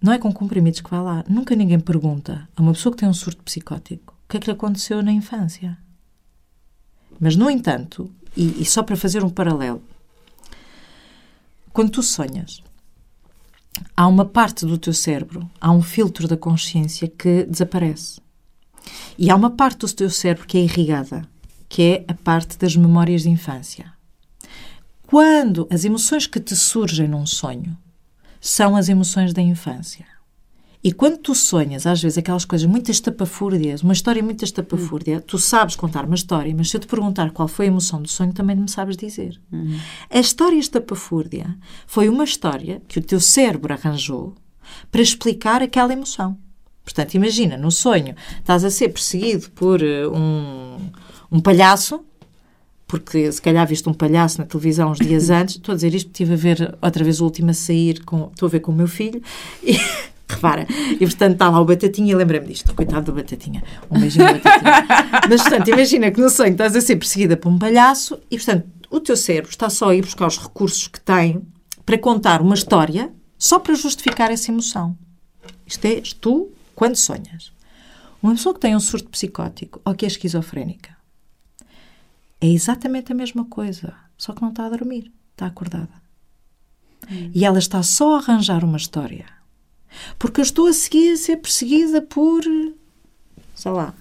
não é com comprimidos que vai lá. Nunca ninguém pergunta a uma pessoa que tem um surto psicótico o que é que lhe aconteceu na infância. Mas, no entanto, e, e só para fazer um paralelo, quando tu sonhas, há uma parte do teu cérebro, há um filtro da consciência que desaparece. E há uma parte do teu cérebro que é irrigada, que é a parte das memórias de infância. Quando as emoções que te surgem num sonho são as emoções da infância. E quando tu sonhas, às vezes, aquelas coisas muito estapafúrdias, uma história muito estapafúrdia, tu sabes contar uma história, mas se eu te perguntar qual foi a emoção do sonho, também não me sabes dizer. A história estapafúrdia foi uma história que o teu cérebro arranjou para explicar aquela emoção. Portanto, imagina, no sonho, estás a ser perseguido por eh, um, um palhaço, porque se calhar viste um palhaço na televisão uns dias antes. Estou a dizer isto porque estive a ver outra vez o último a sair, com, estou a ver com o meu filho. E, repara, e portanto está lá o Batatinha e lembrei-me disto. Coitado do Batatinha. Um beijinho Batatinha. Mas portanto, imagina que no sonho estás a ser perseguida por um palhaço e portanto o teu cérebro está só a ir buscar os recursos que tem para contar uma história só para justificar essa emoção. Isto é tu quando sonhas. Uma pessoa que tem um surto psicótico ou que é esquizofrénica é exatamente a mesma coisa, só que não está a dormir, está acordada. E ela está só a arranjar uma história. Porque eu estou a seguir a ser perseguida por, sei lá,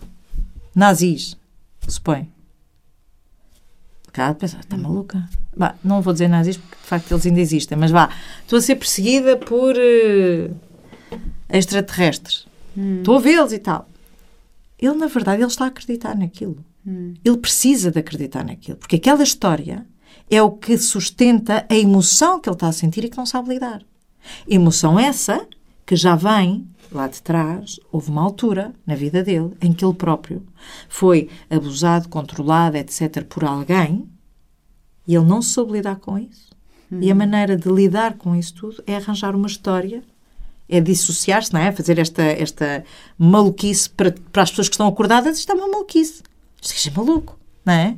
nazis, supõe. Cá pensa, está maluca? Bah, não vou dizer nazis porque de facto eles ainda existem, mas vá, estou a ser perseguida por eh, extraterrestres. Estou a vê-los e tal. Ele, na verdade, ele está a acreditar naquilo. Ele precisa de acreditar naquilo. Porque aquela história é o que sustenta a emoção que ele está a sentir e que não sabe lidar. Emoção essa que já vem lá de trás. Houve uma altura na vida dele em que ele próprio foi abusado, controlado, etc., por alguém e ele não soube lidar com isso. E a maneira de lidar com isso tudo é arranjar uma história é dissociar-se, não é? Fazer esta, esta maluquice para, para as pessoas que estão acordadas, isto é uma maluquice. Isto é maluco, não é?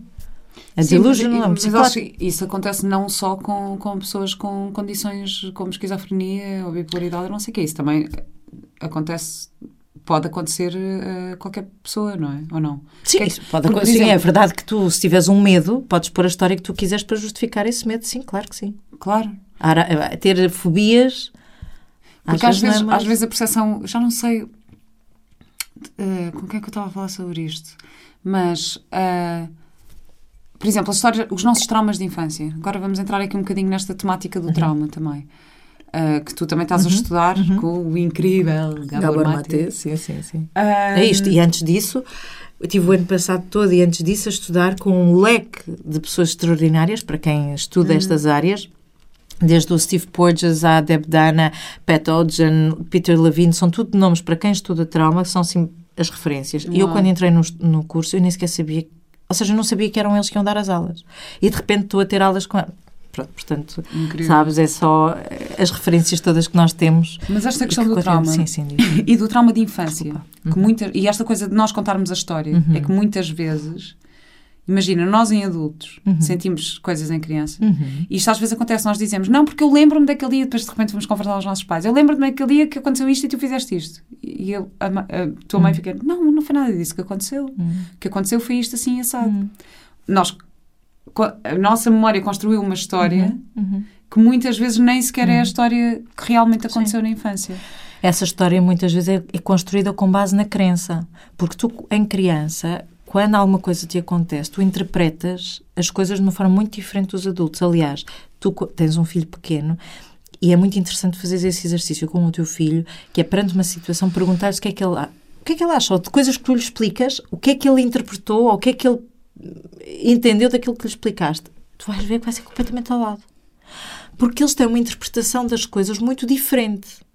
A delusional, que isso acontece não só com, com pessoas com condições como esquizofrenia ou bipolaridade, não sei o que. Isso também acontece, pode acontecer a qualquer pessoa, não é? Ou não? Sim, é- pode acontecer. Sim, é verdade que tu, se tiveres um medo, podes pôr a história que tu quiseres para justificar esse medo. Sim, claro que sim. Claro. Ara- Ter fobias. Porque às vezes, não é mais- às vezes a percepção, já não sei eh, com quem é que eu estava a falar sobre isto, mas, eh, por exemplo, a história, os nossos traumas de infância. Agora vamos entrar aqui um bocadinho nesta temática do trauma também. eh, que tu também estás a estudar com o incrível Gabor, Mate. sim, sim, sim. Ah, É isto. E antes disso, eu tive o ano passado todo e antes disso a estudar com um leque de pessoas extraordinárias, para quem estuda estas áreas. Desde o Steve Porges à Deb Dana, Pat Ogden, Peter Levine, são tudo nomes para quem estuda trauma, são sim as referências. E eu, quando entrei no, no curso, eu nem sequer sabia, ou seja, eu não sabia que eram eles que iam dar as aulas. E de repente estou a ter aulas com eles. Pronto, portanto, Incrível. sabes, é só as referências todas que nós temos. Mas esta questão que do trauma Sim, sim, e do trauma de infância, Desculpa. que muita, e esta coisa de nós contarmos a história, Uhum. é que muitas vezes, imagina, nós em adultos sentimos coisas em criança. Uhum. E isto às vezes acontece, nós dizemos, não, porque eu lembro-me daquele dia, depois de repente vamos confrontar os nossos pais. Eu lembro-me daquele dia que aconteceu isto e tu fizeste isto. E eu, a, a tua mãe fica, não, não foi nada disso que aconteceu. O que aconteceu foi isto assim assado. Hum. Nós, a nossa memória construiu uma história Uhum. que muitas vezes nem sequer é a história que realmente aconteceu na infância. Essa história muitas vezes é, é construída com base na crença. Porque tu, em criança, quando alguma coisa te acontece, tu interpretas as coisas de uma forma muito diferente dos adultos. Aliás, tu tens um filho pequeno e é muito interessante fazer esse exercício com o teu filho, que é perante uma situação, perguntar-se o que é que ele, o que é que ele acha, ou de coisas que tu lhe explicas, o que é que ele interpretou, ou o que é que ele entendeu daquilo que lhe explicaste. Tu vais ver que vai ser completamente ao lado. Porque eles têm uma interpretação das coisas muito diferente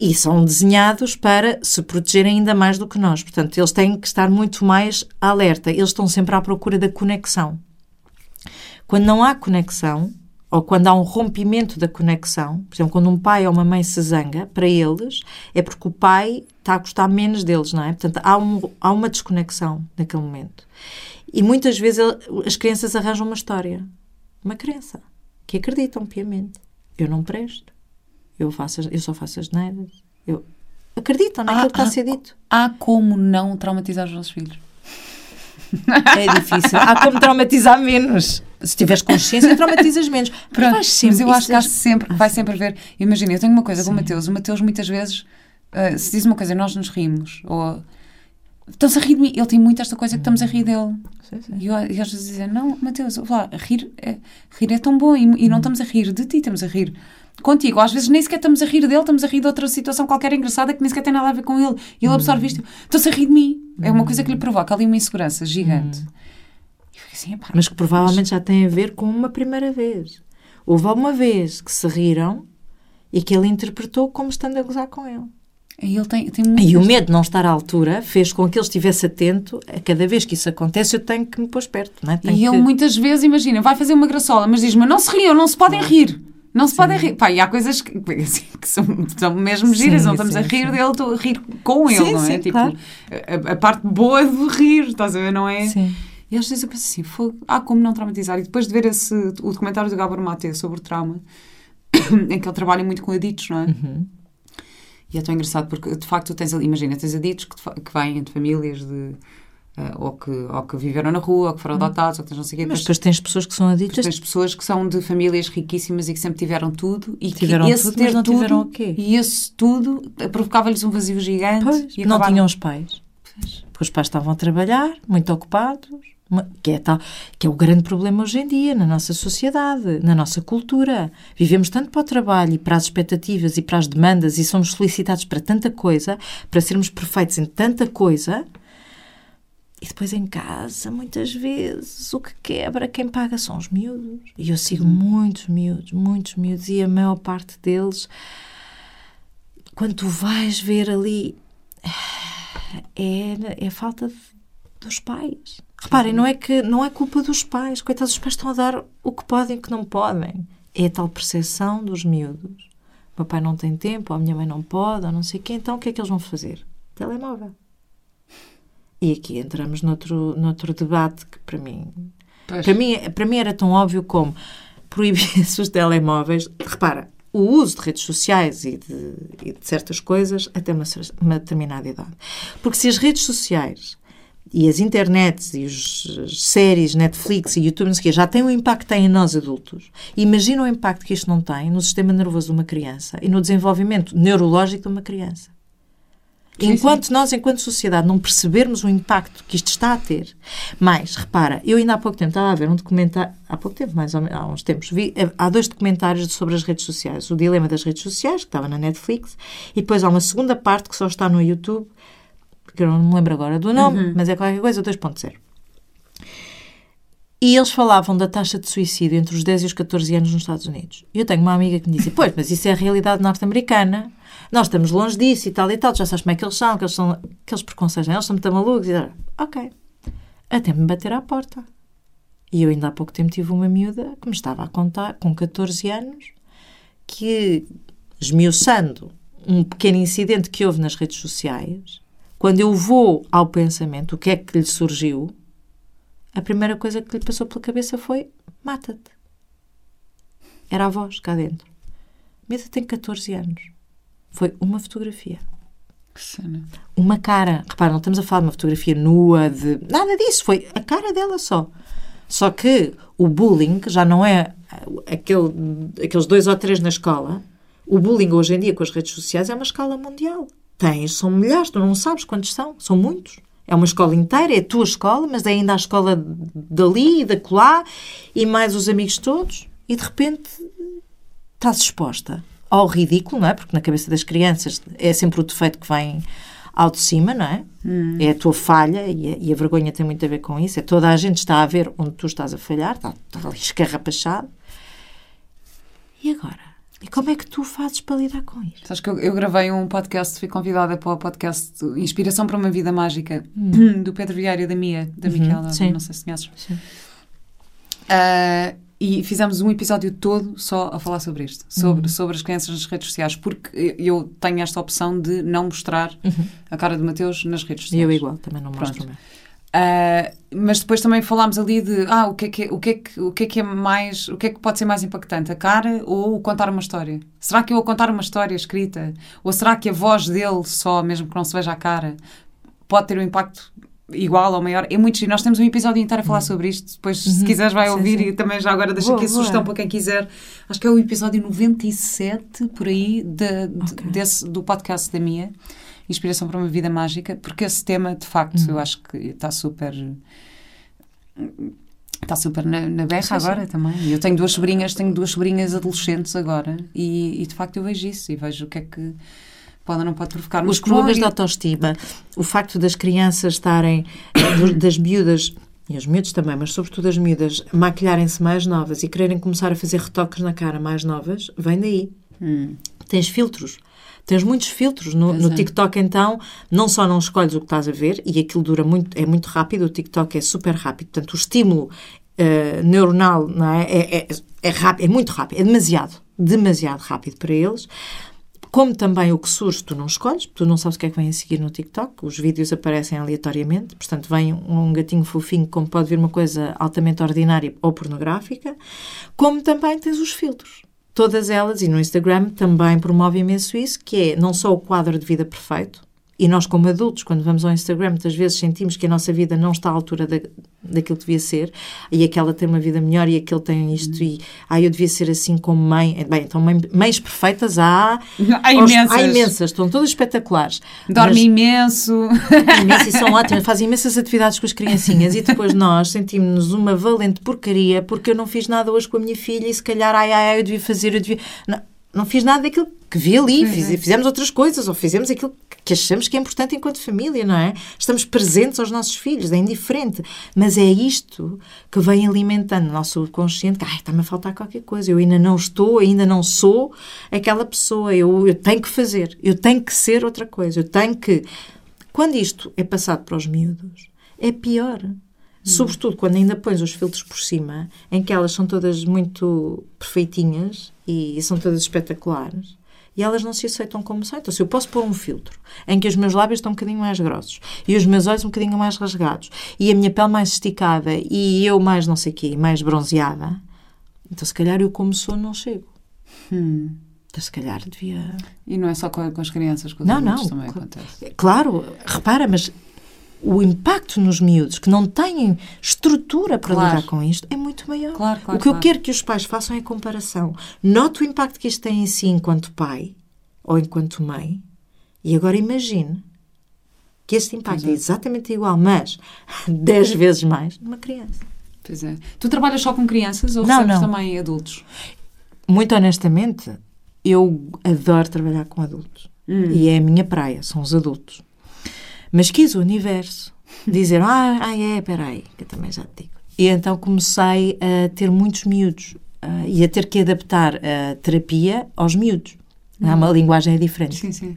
e são desenhados para se protegerem ainda mais do que nós. Portanto, eles têm que estar muito mais alerta. Eles estão sempre à procura da conexão. Quando não há conexão, ou quando há um rompimento da conexão, por exemplo, quando um pai ou uma mãe se zanga, para eles, é porque o pai está a gostar menos deles, não é? Portanto, há, um, há uma desconexão naquele momento. E muitas vezes as crianças arranjam uma história, uma crença, que acreditam piamente. Eu não presto. Eu, faço, eu só faço as neiras. Eu acreditam naquilo Ah, que está a ah, ser dito. Há como não traumatizar os nossos filhos? É difícil. Há como traumatizar menos. Se tiveres consciência, traumatizas menos. Mas Pronto, vais sempre- mas eu acho que há é- sempre, vai sempre haver. Imagina, eu tenho uma coisa com o Mateus. O Mateus muitas vezes ah, se diz uma coisa, nós nos rimos, ou estamos a rir de mim. Ele tem muito esta coisa que estamos a rir dele. Sim, sim. E eu, e às vezes dizem, não, Mateus, lá, rir é, rir é tão bom e, e não estamos a rir de ti, estamos a rir contigo. Às vezes nem sequer estamos a rir dele, estamos a rir de outra situação qualquer engraçada que nem sequer tem nada a ver com ele. E ele absorve isto. Estão-se a rir de mim. É uma coisa que lhe provoca ali uma insegurança gigante. Fico assim, epá, Mas que provavelmente já tem a ver com uma primeira vez. Houve alguma vez que se riram e que ele interpretou como estando a gozar com ele. E ele tem, tem. E o medo de não estar à altura fez com que ele estivesse atento a cada vez que isso acontece, eu tenho que me pôr perto, não é? Tenho E ele que... muitas vezes, imagina, vai fazer uma graçola, mas diz-me, não se riam, não se podem rir. Não se podem rir. Pá, e há coisas que, assim, que são, são mesmo giras, Sim, não estamos a sim, rir sim. dele, estou a rir com ele, não é? tipo, claro. a, a parte boa do rir, estás a ver, não é? Sim. E às vezes eu penso assim, fogo, há como não traumatizar. E depois de ver esse, o documentário do Gabor Mate sobre o trauma, em que ele trabalha muito com aditos, não é? Uhum. E é tão engraçado porque, de facto, tu tens, imagina, tens aditos que, que vêm de famílias de... eh, ou, que, ou que viveram na rua, ou que foram adotados, ou que não sei o quê. Mas depois- tens pessoas que são aditas, tens pessoas que são de famílias riquíssimas e que sempre tiveram tudo e Tiveram que esse tudo, ter não tudo, tiveram o quê? E esse tudo provocava-lhes um vazio gigante. pois, e não acabaram- tinham os pais. Porque os pais estavam a trabalhar, muito ocupados, que é, tal, que é o grande problema hoje em dia na nossa sociedade, na nossa cultura. Vivemos tanto para o trabalho e para as expectativas e para as demandas e somos solicitados para tanta coisa, para sermos perfeitos em tanta coisa. E depois em casa, muitas vezes, o que quebra, quem paga são os miúdos. E eu sigo muitos miúdos, muitos miúdos, e a maior parte deles, quando tu vais ver ali, é, é falta de- dos pais. Reparem, não é que não é culpa dos pais. Coitados, os pais estão a dar o que podem e o que não podem. É a tal percepção dos miúdos. O meu pai não tem tempo, ou a minha mãe não pode, ou não sei o quê. Então, o que é que eles vão fazer? Telemóvel. E aqui entramos noutro, noutro debate que, para mim, Pois. Para mim, para mim era tão óbvio como proibir-se os telemóveis. Repara, o uso de redes sociais e de, e de certas coisas até uma, uma determinada idade. Porque se as redes sociais e as internets e os, as séries, Netflix e YouTube, não sei o quê, já têm o impacto em nós adultos, imagina o impacto que isto não tem no sistema nervoso de uma criança e no desenvolvimento neurológico de uma criança. Sim, enquanto nós, enquanto sociedade, não percebermos o impacto que isto está a ter. Mas, repara, eu ainda há pouco tempo estava a ver um documentário, há pouco tempo, mais ou menos, há uns tempos, vi, eh, há dois documentários sobre as redes sociais. O Dilema das Redes Sociais, que estava na Netflix, e depois há uma segunda parte que só está no YouTube, que eu não me lembro agora do nome, mas é qualquer coisa 2.0. E eles falavam da taxa de suicídio entre os 10 e os 14 anos nos Estados Unidos. E eu tenho uma amiga que me disse: Pois, mas isso é a realidade norte-americana. Nós estamos longe disso e tal e tal. Já sabes como é que eles são, que eles são aqueles preconceitos, eles são muito malucos. E, ok. Até me bater à porta. E eu ainda há pouco tempo tive uma miúda que me estava a contar, com 14 anos, que, esmiuçando um pequeno incidente que houve nas redes sociais, quando eu vou ao pensamento, o que é que lhe surgiu, a primeira coisa que lhe passou pela cabeça foi: mata-te. Era a voz cá dentro. A miúda tem 14 anos. Foi uma fotografia. Que cena. Uma cara. Repara, não estamos a falar de uma fotografia nua, de. Nada disso. Foi a cara dela só. Só que o bullying já não é aquele, aqueles dois ou três na escola. O bullying hoje em dia com as redes sociais é uma escala mundial. Tens, são milhares, tu não sabes quantos são. São muitos. É uma escola inteira, é a tua escola, mas é ainda a escola dali e da colá e mais os amigos todos. E de repente estás exposta ao ridículo, não é? Porque na cabeça das crianças é sempre o defeito que vem ao de cima, não é? É a tua falha e a, e a vergonha tem muito a ver com isso. É toda a gente está a ver onde tu estás a falhar, está, está ali escarrapachado. E agora? E como é que tu fazes para lidar com isto? Sabes que eu, eu gravei um podcast, fui convidada para o podcast Inspiração para uma Vida Mágica, do Pedro Vieira e da Mia, da Miquela, sim. não sei se conheces. Sim. Ah, e fizemos um episódio todo só a falar sobre isto, sobre, sobre as crianças nas redes sociais, porque eu tenho esta opção de não mostrar a cara de Mateus nas redes E sociais. eu igual, também não mostro. Ah, mas depois também falámos ali de ah, o que, é que, é- o, que é que, o que é que é mais o que é que pode ser mais impactante, a cara ou o contar uma história? Será que eu a contar uma história escrita? Ou será que a voz dele só, mesmo que não se veja a cara, pode ter um impacto igual ou maior? É muito giro. Nós temos um episódio inteiro a falar sobre isto. Depois, se quiseres, vai Sim, ouvir sim. e também já agora deixa Boa, aqui a boa. sugestão para quem quiser. Acho que é o episódio 97, por aí, de, de- desse, do podcast da Mia. Inspiração para uma Vida Mágica, porque esse tema, de facto, Uhum. eu acho que está super. Está super na, na berra agora também. Eu tenho duas sobrinhas, tenho duas sobrinhas adolescentes agora, e, e, de facto eu vejo isso e vejo o que é que pode ou não pode provocar. Os problemas de autoestima, o facto das crianças estarem, eh, das miúdas, e os miúdos também, mas sobretudo as miúdas, maquilharem-se mais novas e quererem começar a fazer retoques na cara mais novas, vem daí. Hum. Tens filtros. Tens muitos filtros no, no. TikTok, então, não só não escolhes o que estás a ver, e aquilo dura muito, é muito rápido, o TikTok é super rápido, portanto, o estímulo eh, neuronal é? É, é, é rápido, é muito rápido, é demasiado, demasiado rápido para eles. Como também o que surge, tu não escolhes, tu não sabes o que é que vem a seguir no TikTok, os vídeos aparecem aleatoriamente, portanto, vem um gatinho fofinho, como pode vir uma coisa altamente ordinária ou pornográfica, como também tens os filtros. Todas elas, e no Instagram também promove imenso isso, que é não só o quadro de vida perfeito, e nós, como adultos, quando vamos ao Instagram, muitas vezes sentimos que a nossa vida não está à altura da, daquilo que devia ser, e aquela tem uma vida melhor e aquele tem isto, e ah, eu devia ser assim como mãe. Bem, então, mãe- mães perfeitas há. Há imensas. Há imensas, estão todas espetaculares. Dorme imenso. Mas, imensas e são ótimas, fazem imensas atividades com as criancinhas, e depois nós sentimos-nos uma valente porcaria porque eu não fiz nada hoje com a minha filha e se calhar, ai, ai, ai, eu devia fazer, eu devia. Não, não fiz nada daquilo que vi ali, fiz- fizemos outras coisas, ou fizemos aquilo que achamos que é importante enquanto família, não é? Estamos presentes aos nossos filhos, é indiferente. Mas é isto que vem alimentando o nosso subconsciente, que ai, está-me a faltar qualquer coisa, eu ainda não estou, ainda não sou aquela pessoa, eu, eu tenho que fazer, eu tenho que ser outra coisa, eu tenho que. Quando isto é passado para os miúdos, é pior. Sobretudo quando ainda pões os filtros por cima, em que elas são todas muito perfeitinhas e são todas espetaculares. E elas não se aceitam como são. Então, se eu posso pôr um filtro em que os meus lábios estão um bocadinho mais grossos e os meus olhos um bocadinho mais rasgados e a minha pele mais esticada e eu mais não sei o quê, mais bronzeada, então se calhar eu como sou não chego. Hum. Então se calhar devia... E não é só com, com as crianças, com os Não, não. também acontece. Claro, repara, mas o impacto nos miúdos que não têm estrutura para Claro. lidar com isto é muito maior. Claro, claro, o que eu quero que os pais façam é comparação. Note o impacto que isto tem em si enquanto pai ou enquanto mãe e agora imagine que este impacto é exatamente igual, mas 10 vezes mais numa criança. Pois é. Tu trabalhas só com crianças ou Não, não. também adultos? Muito honestamente, eu adoro trabalhar com adultos. E é a minha praia, são os adultos. Mas quis o universo dizer, ah, ah é, peraí, que eu também já te digo. E então comecei a ter muitos miúdos ah, e a ter que adaptar a terapia aos miúdos. Há uma linguagem é diferente. Sim, sim.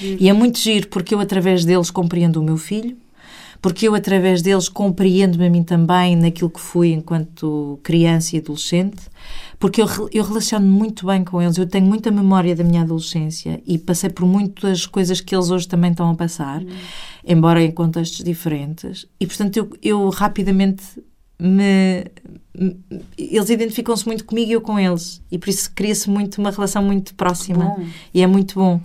E é muito giro porque eu, através deles, compreendo o meu filho, porque eu, através deles, compreendo-me a mim também naquilo que fui enquanto criança e adolescente, porque eu, eu relaciono muito bem com eles, eu tenho muita memória da minha adolescência e passei por muitas coisas que eles hoje também estão a passar, embora em contextos diferentes, e portanto eu, eu rapidamente me. me- Eles identificam-se muito comigo e eu com eles, e por isso cria-se muito uma relação muito próxima Bom. e é muito bom.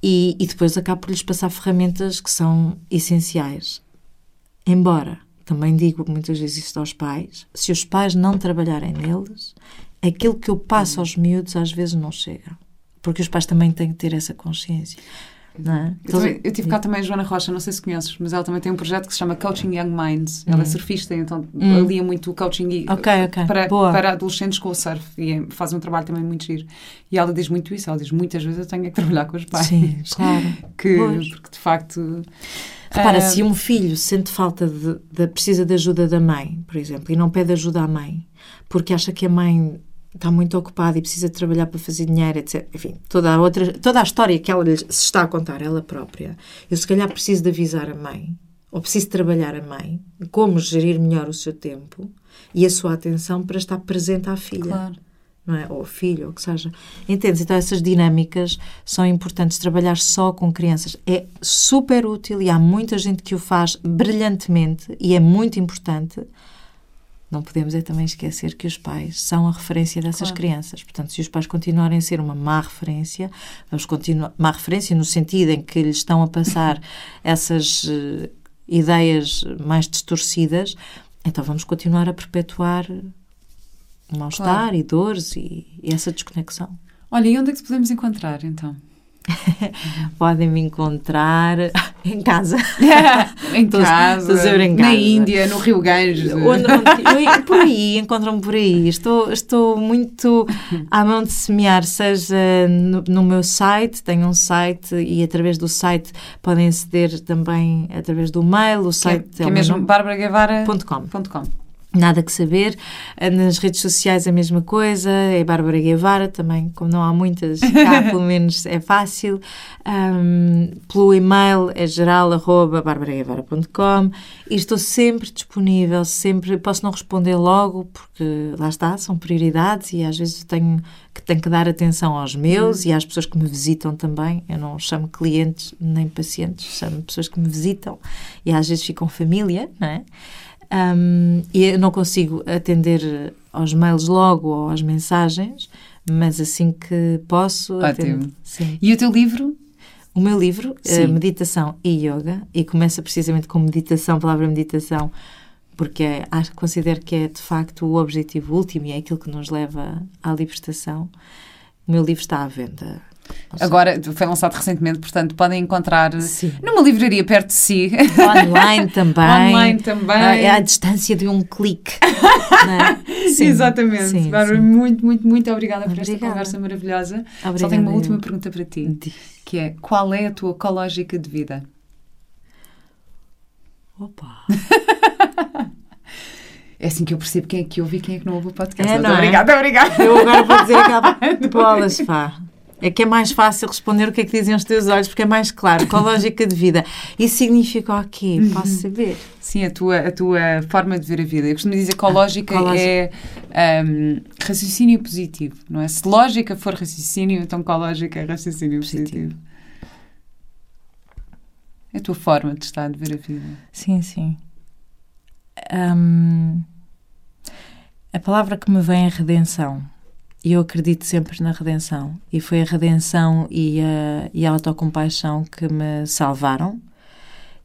E, e depois acabo por lhes passar ferramentas que são essenciais. Embora, também digo muitas vezes isto aos pais, se os pais não trabalharem neles, aquilo que eu passo aos miúdos às vezes não chega. Porque os pais também têm que ter essa consciência. É? Eu, também- eu tive cá também a Joana Rocha, não sei se conheces, mas ela também tem um projeto que se chama Coaching Young Minds. Ela é surfista, então alia muito o coaching e- Hum. Ok, ok. Para, para adolescentes com o surf e é- faz um trabalho também muito giro. E ela diz muito isso, ela diz muitas vezes eu tenho é que trabalhar com os pais. Sim, claro. Que, Pois. porque de facto. Repara, ah, se um filho sente falta de, de- precisa de ajuda da mãe, por exemplo, e não pede ajuda à mãe, porque acha que a mãe está muito ocupada e precisa trabalhar para fazer dinheiro, etc. Enfim, toda a outra, toda a história que ela se está a contar, ela própria. Eu se calhar preciso de avisar a mãe, ou preciso trabalhar a mãe, como gerir melhor o seu tempo e a sua atenção para estar presente à filha Claro. não é? ou filho, ou o que seja. Entendes? Então, essas dinâmicas são importantes. Trabalhar só com crianças é super útil e há muita gente que o faz brilhantemente e é muito importante. Não podemos é também esquecer que os pais são a referência dessas Claro. crianças. Portanto, se os pais continuarem a ser uma má referência, vamos continuar má referência no sentido em que lhes estão a passar essas eh, ideias mais distorcidas, então vamos continuar a perpetuar mal-estar e dores e, e essa desconexão. Olha, e onde é que podemos encontrar então? Podem me encontrar em casa. em casa, em na casa. Índia, no Rio Ganges. Onde- onde- por aí, encontram-me por aí. Estou, estou muito à mão de semear, seja no, no meu site, tenho um site e através do site podem aceder também através do mail. O que é, site que é o meu mesmo nome, barbaraguevara.com. Nada que saber. Nas redes sociais a mesma coisa, é Bárbara Guevara também, como não há muitas, cá pelo menos é fácil. Ahm, pelo e-mail é geral.barbaraguevara.com e estou sempre disponível, sempre, posso não responder logo, porque lá está, são prioridades e às vezes tenho que, tenho que dar atenção aos meus e às pessoas que me visitam também. Eu não chamo clientes nem pacientes, chamo pessoas que me visitam e às vezes ficam família, não é? Um, e eu não consigo atender aos mails logo ou às mensagens, mas assim que posso. Ótimo. atendo. Sim. E o teu livro? O meu livro, Sim. eh, Meditação e Yoga, e começa precisamente com meditação, a palavra meditação, porque é, acho, considero que é de facto o objetivo último e é aquilo que nos leva à libertação. O meu livro está à venda. Agora foi lançado recentemente, portanto podem encontrar Sim. numa livraria perto de si. Online também. Online também. Ah, É à distância de um clique. é? Sim, Exatamente. sim, Bárbara, sim. muito, muito, muito obrigada por esta Obrigada. conversa maravilhosa. Só Obrigada, tenho uma última pergunta para ti, que é qual é a tua ecológica de vida? Opa! É assim que eu percebo quem é que ouve e quem é que não ouve o podcast. É, não é? obrigada, obrigada. Eu agora vou dizer aquela bolas, pá. É que é mais fácil responder o que é que dizem os teus olhos, porque é mais claro. Qual a lógica de vida? Isso significa o quê? Posso saber? Sim, a tua, a tua forma de ver a vida. Eu costumo dizer que a lógica é um, raciocínio positivo, não é? Se lógica for raciocínio, então qual lógica é raciocínio positivo? positivo. É a tua forma de estar, de ver a vida. Sim, sim. Um, a palavra que me vem é redenção. E eu acredito sempre na redenção. E foi a redenção e a, e a autocompaixão que me salvaram.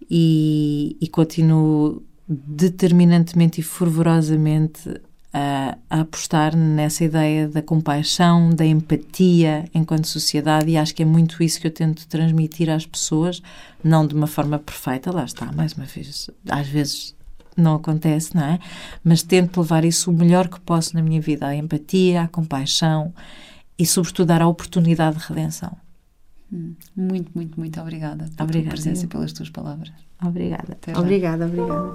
E, e continuo determinantemente e fervorosamente a, a, apostar nessa ideia da compaixão, da empatia enquanto sociedade, e acho que é muito isso que eu tento transmitir às pessoas, não de uma forma perfeita, lá está, mais uma vez, às vezes não acontece, não é? Mas tento levar isso o melhor que posso na minha vida, a empatia, a compaixão e, sobretudo, dar a oportunidade de redenção. Hum, muito, muito, muito obrigada pela obrigada, tua presença e pelas tuas palavras. Obrigada. Até obrigada, obrigada.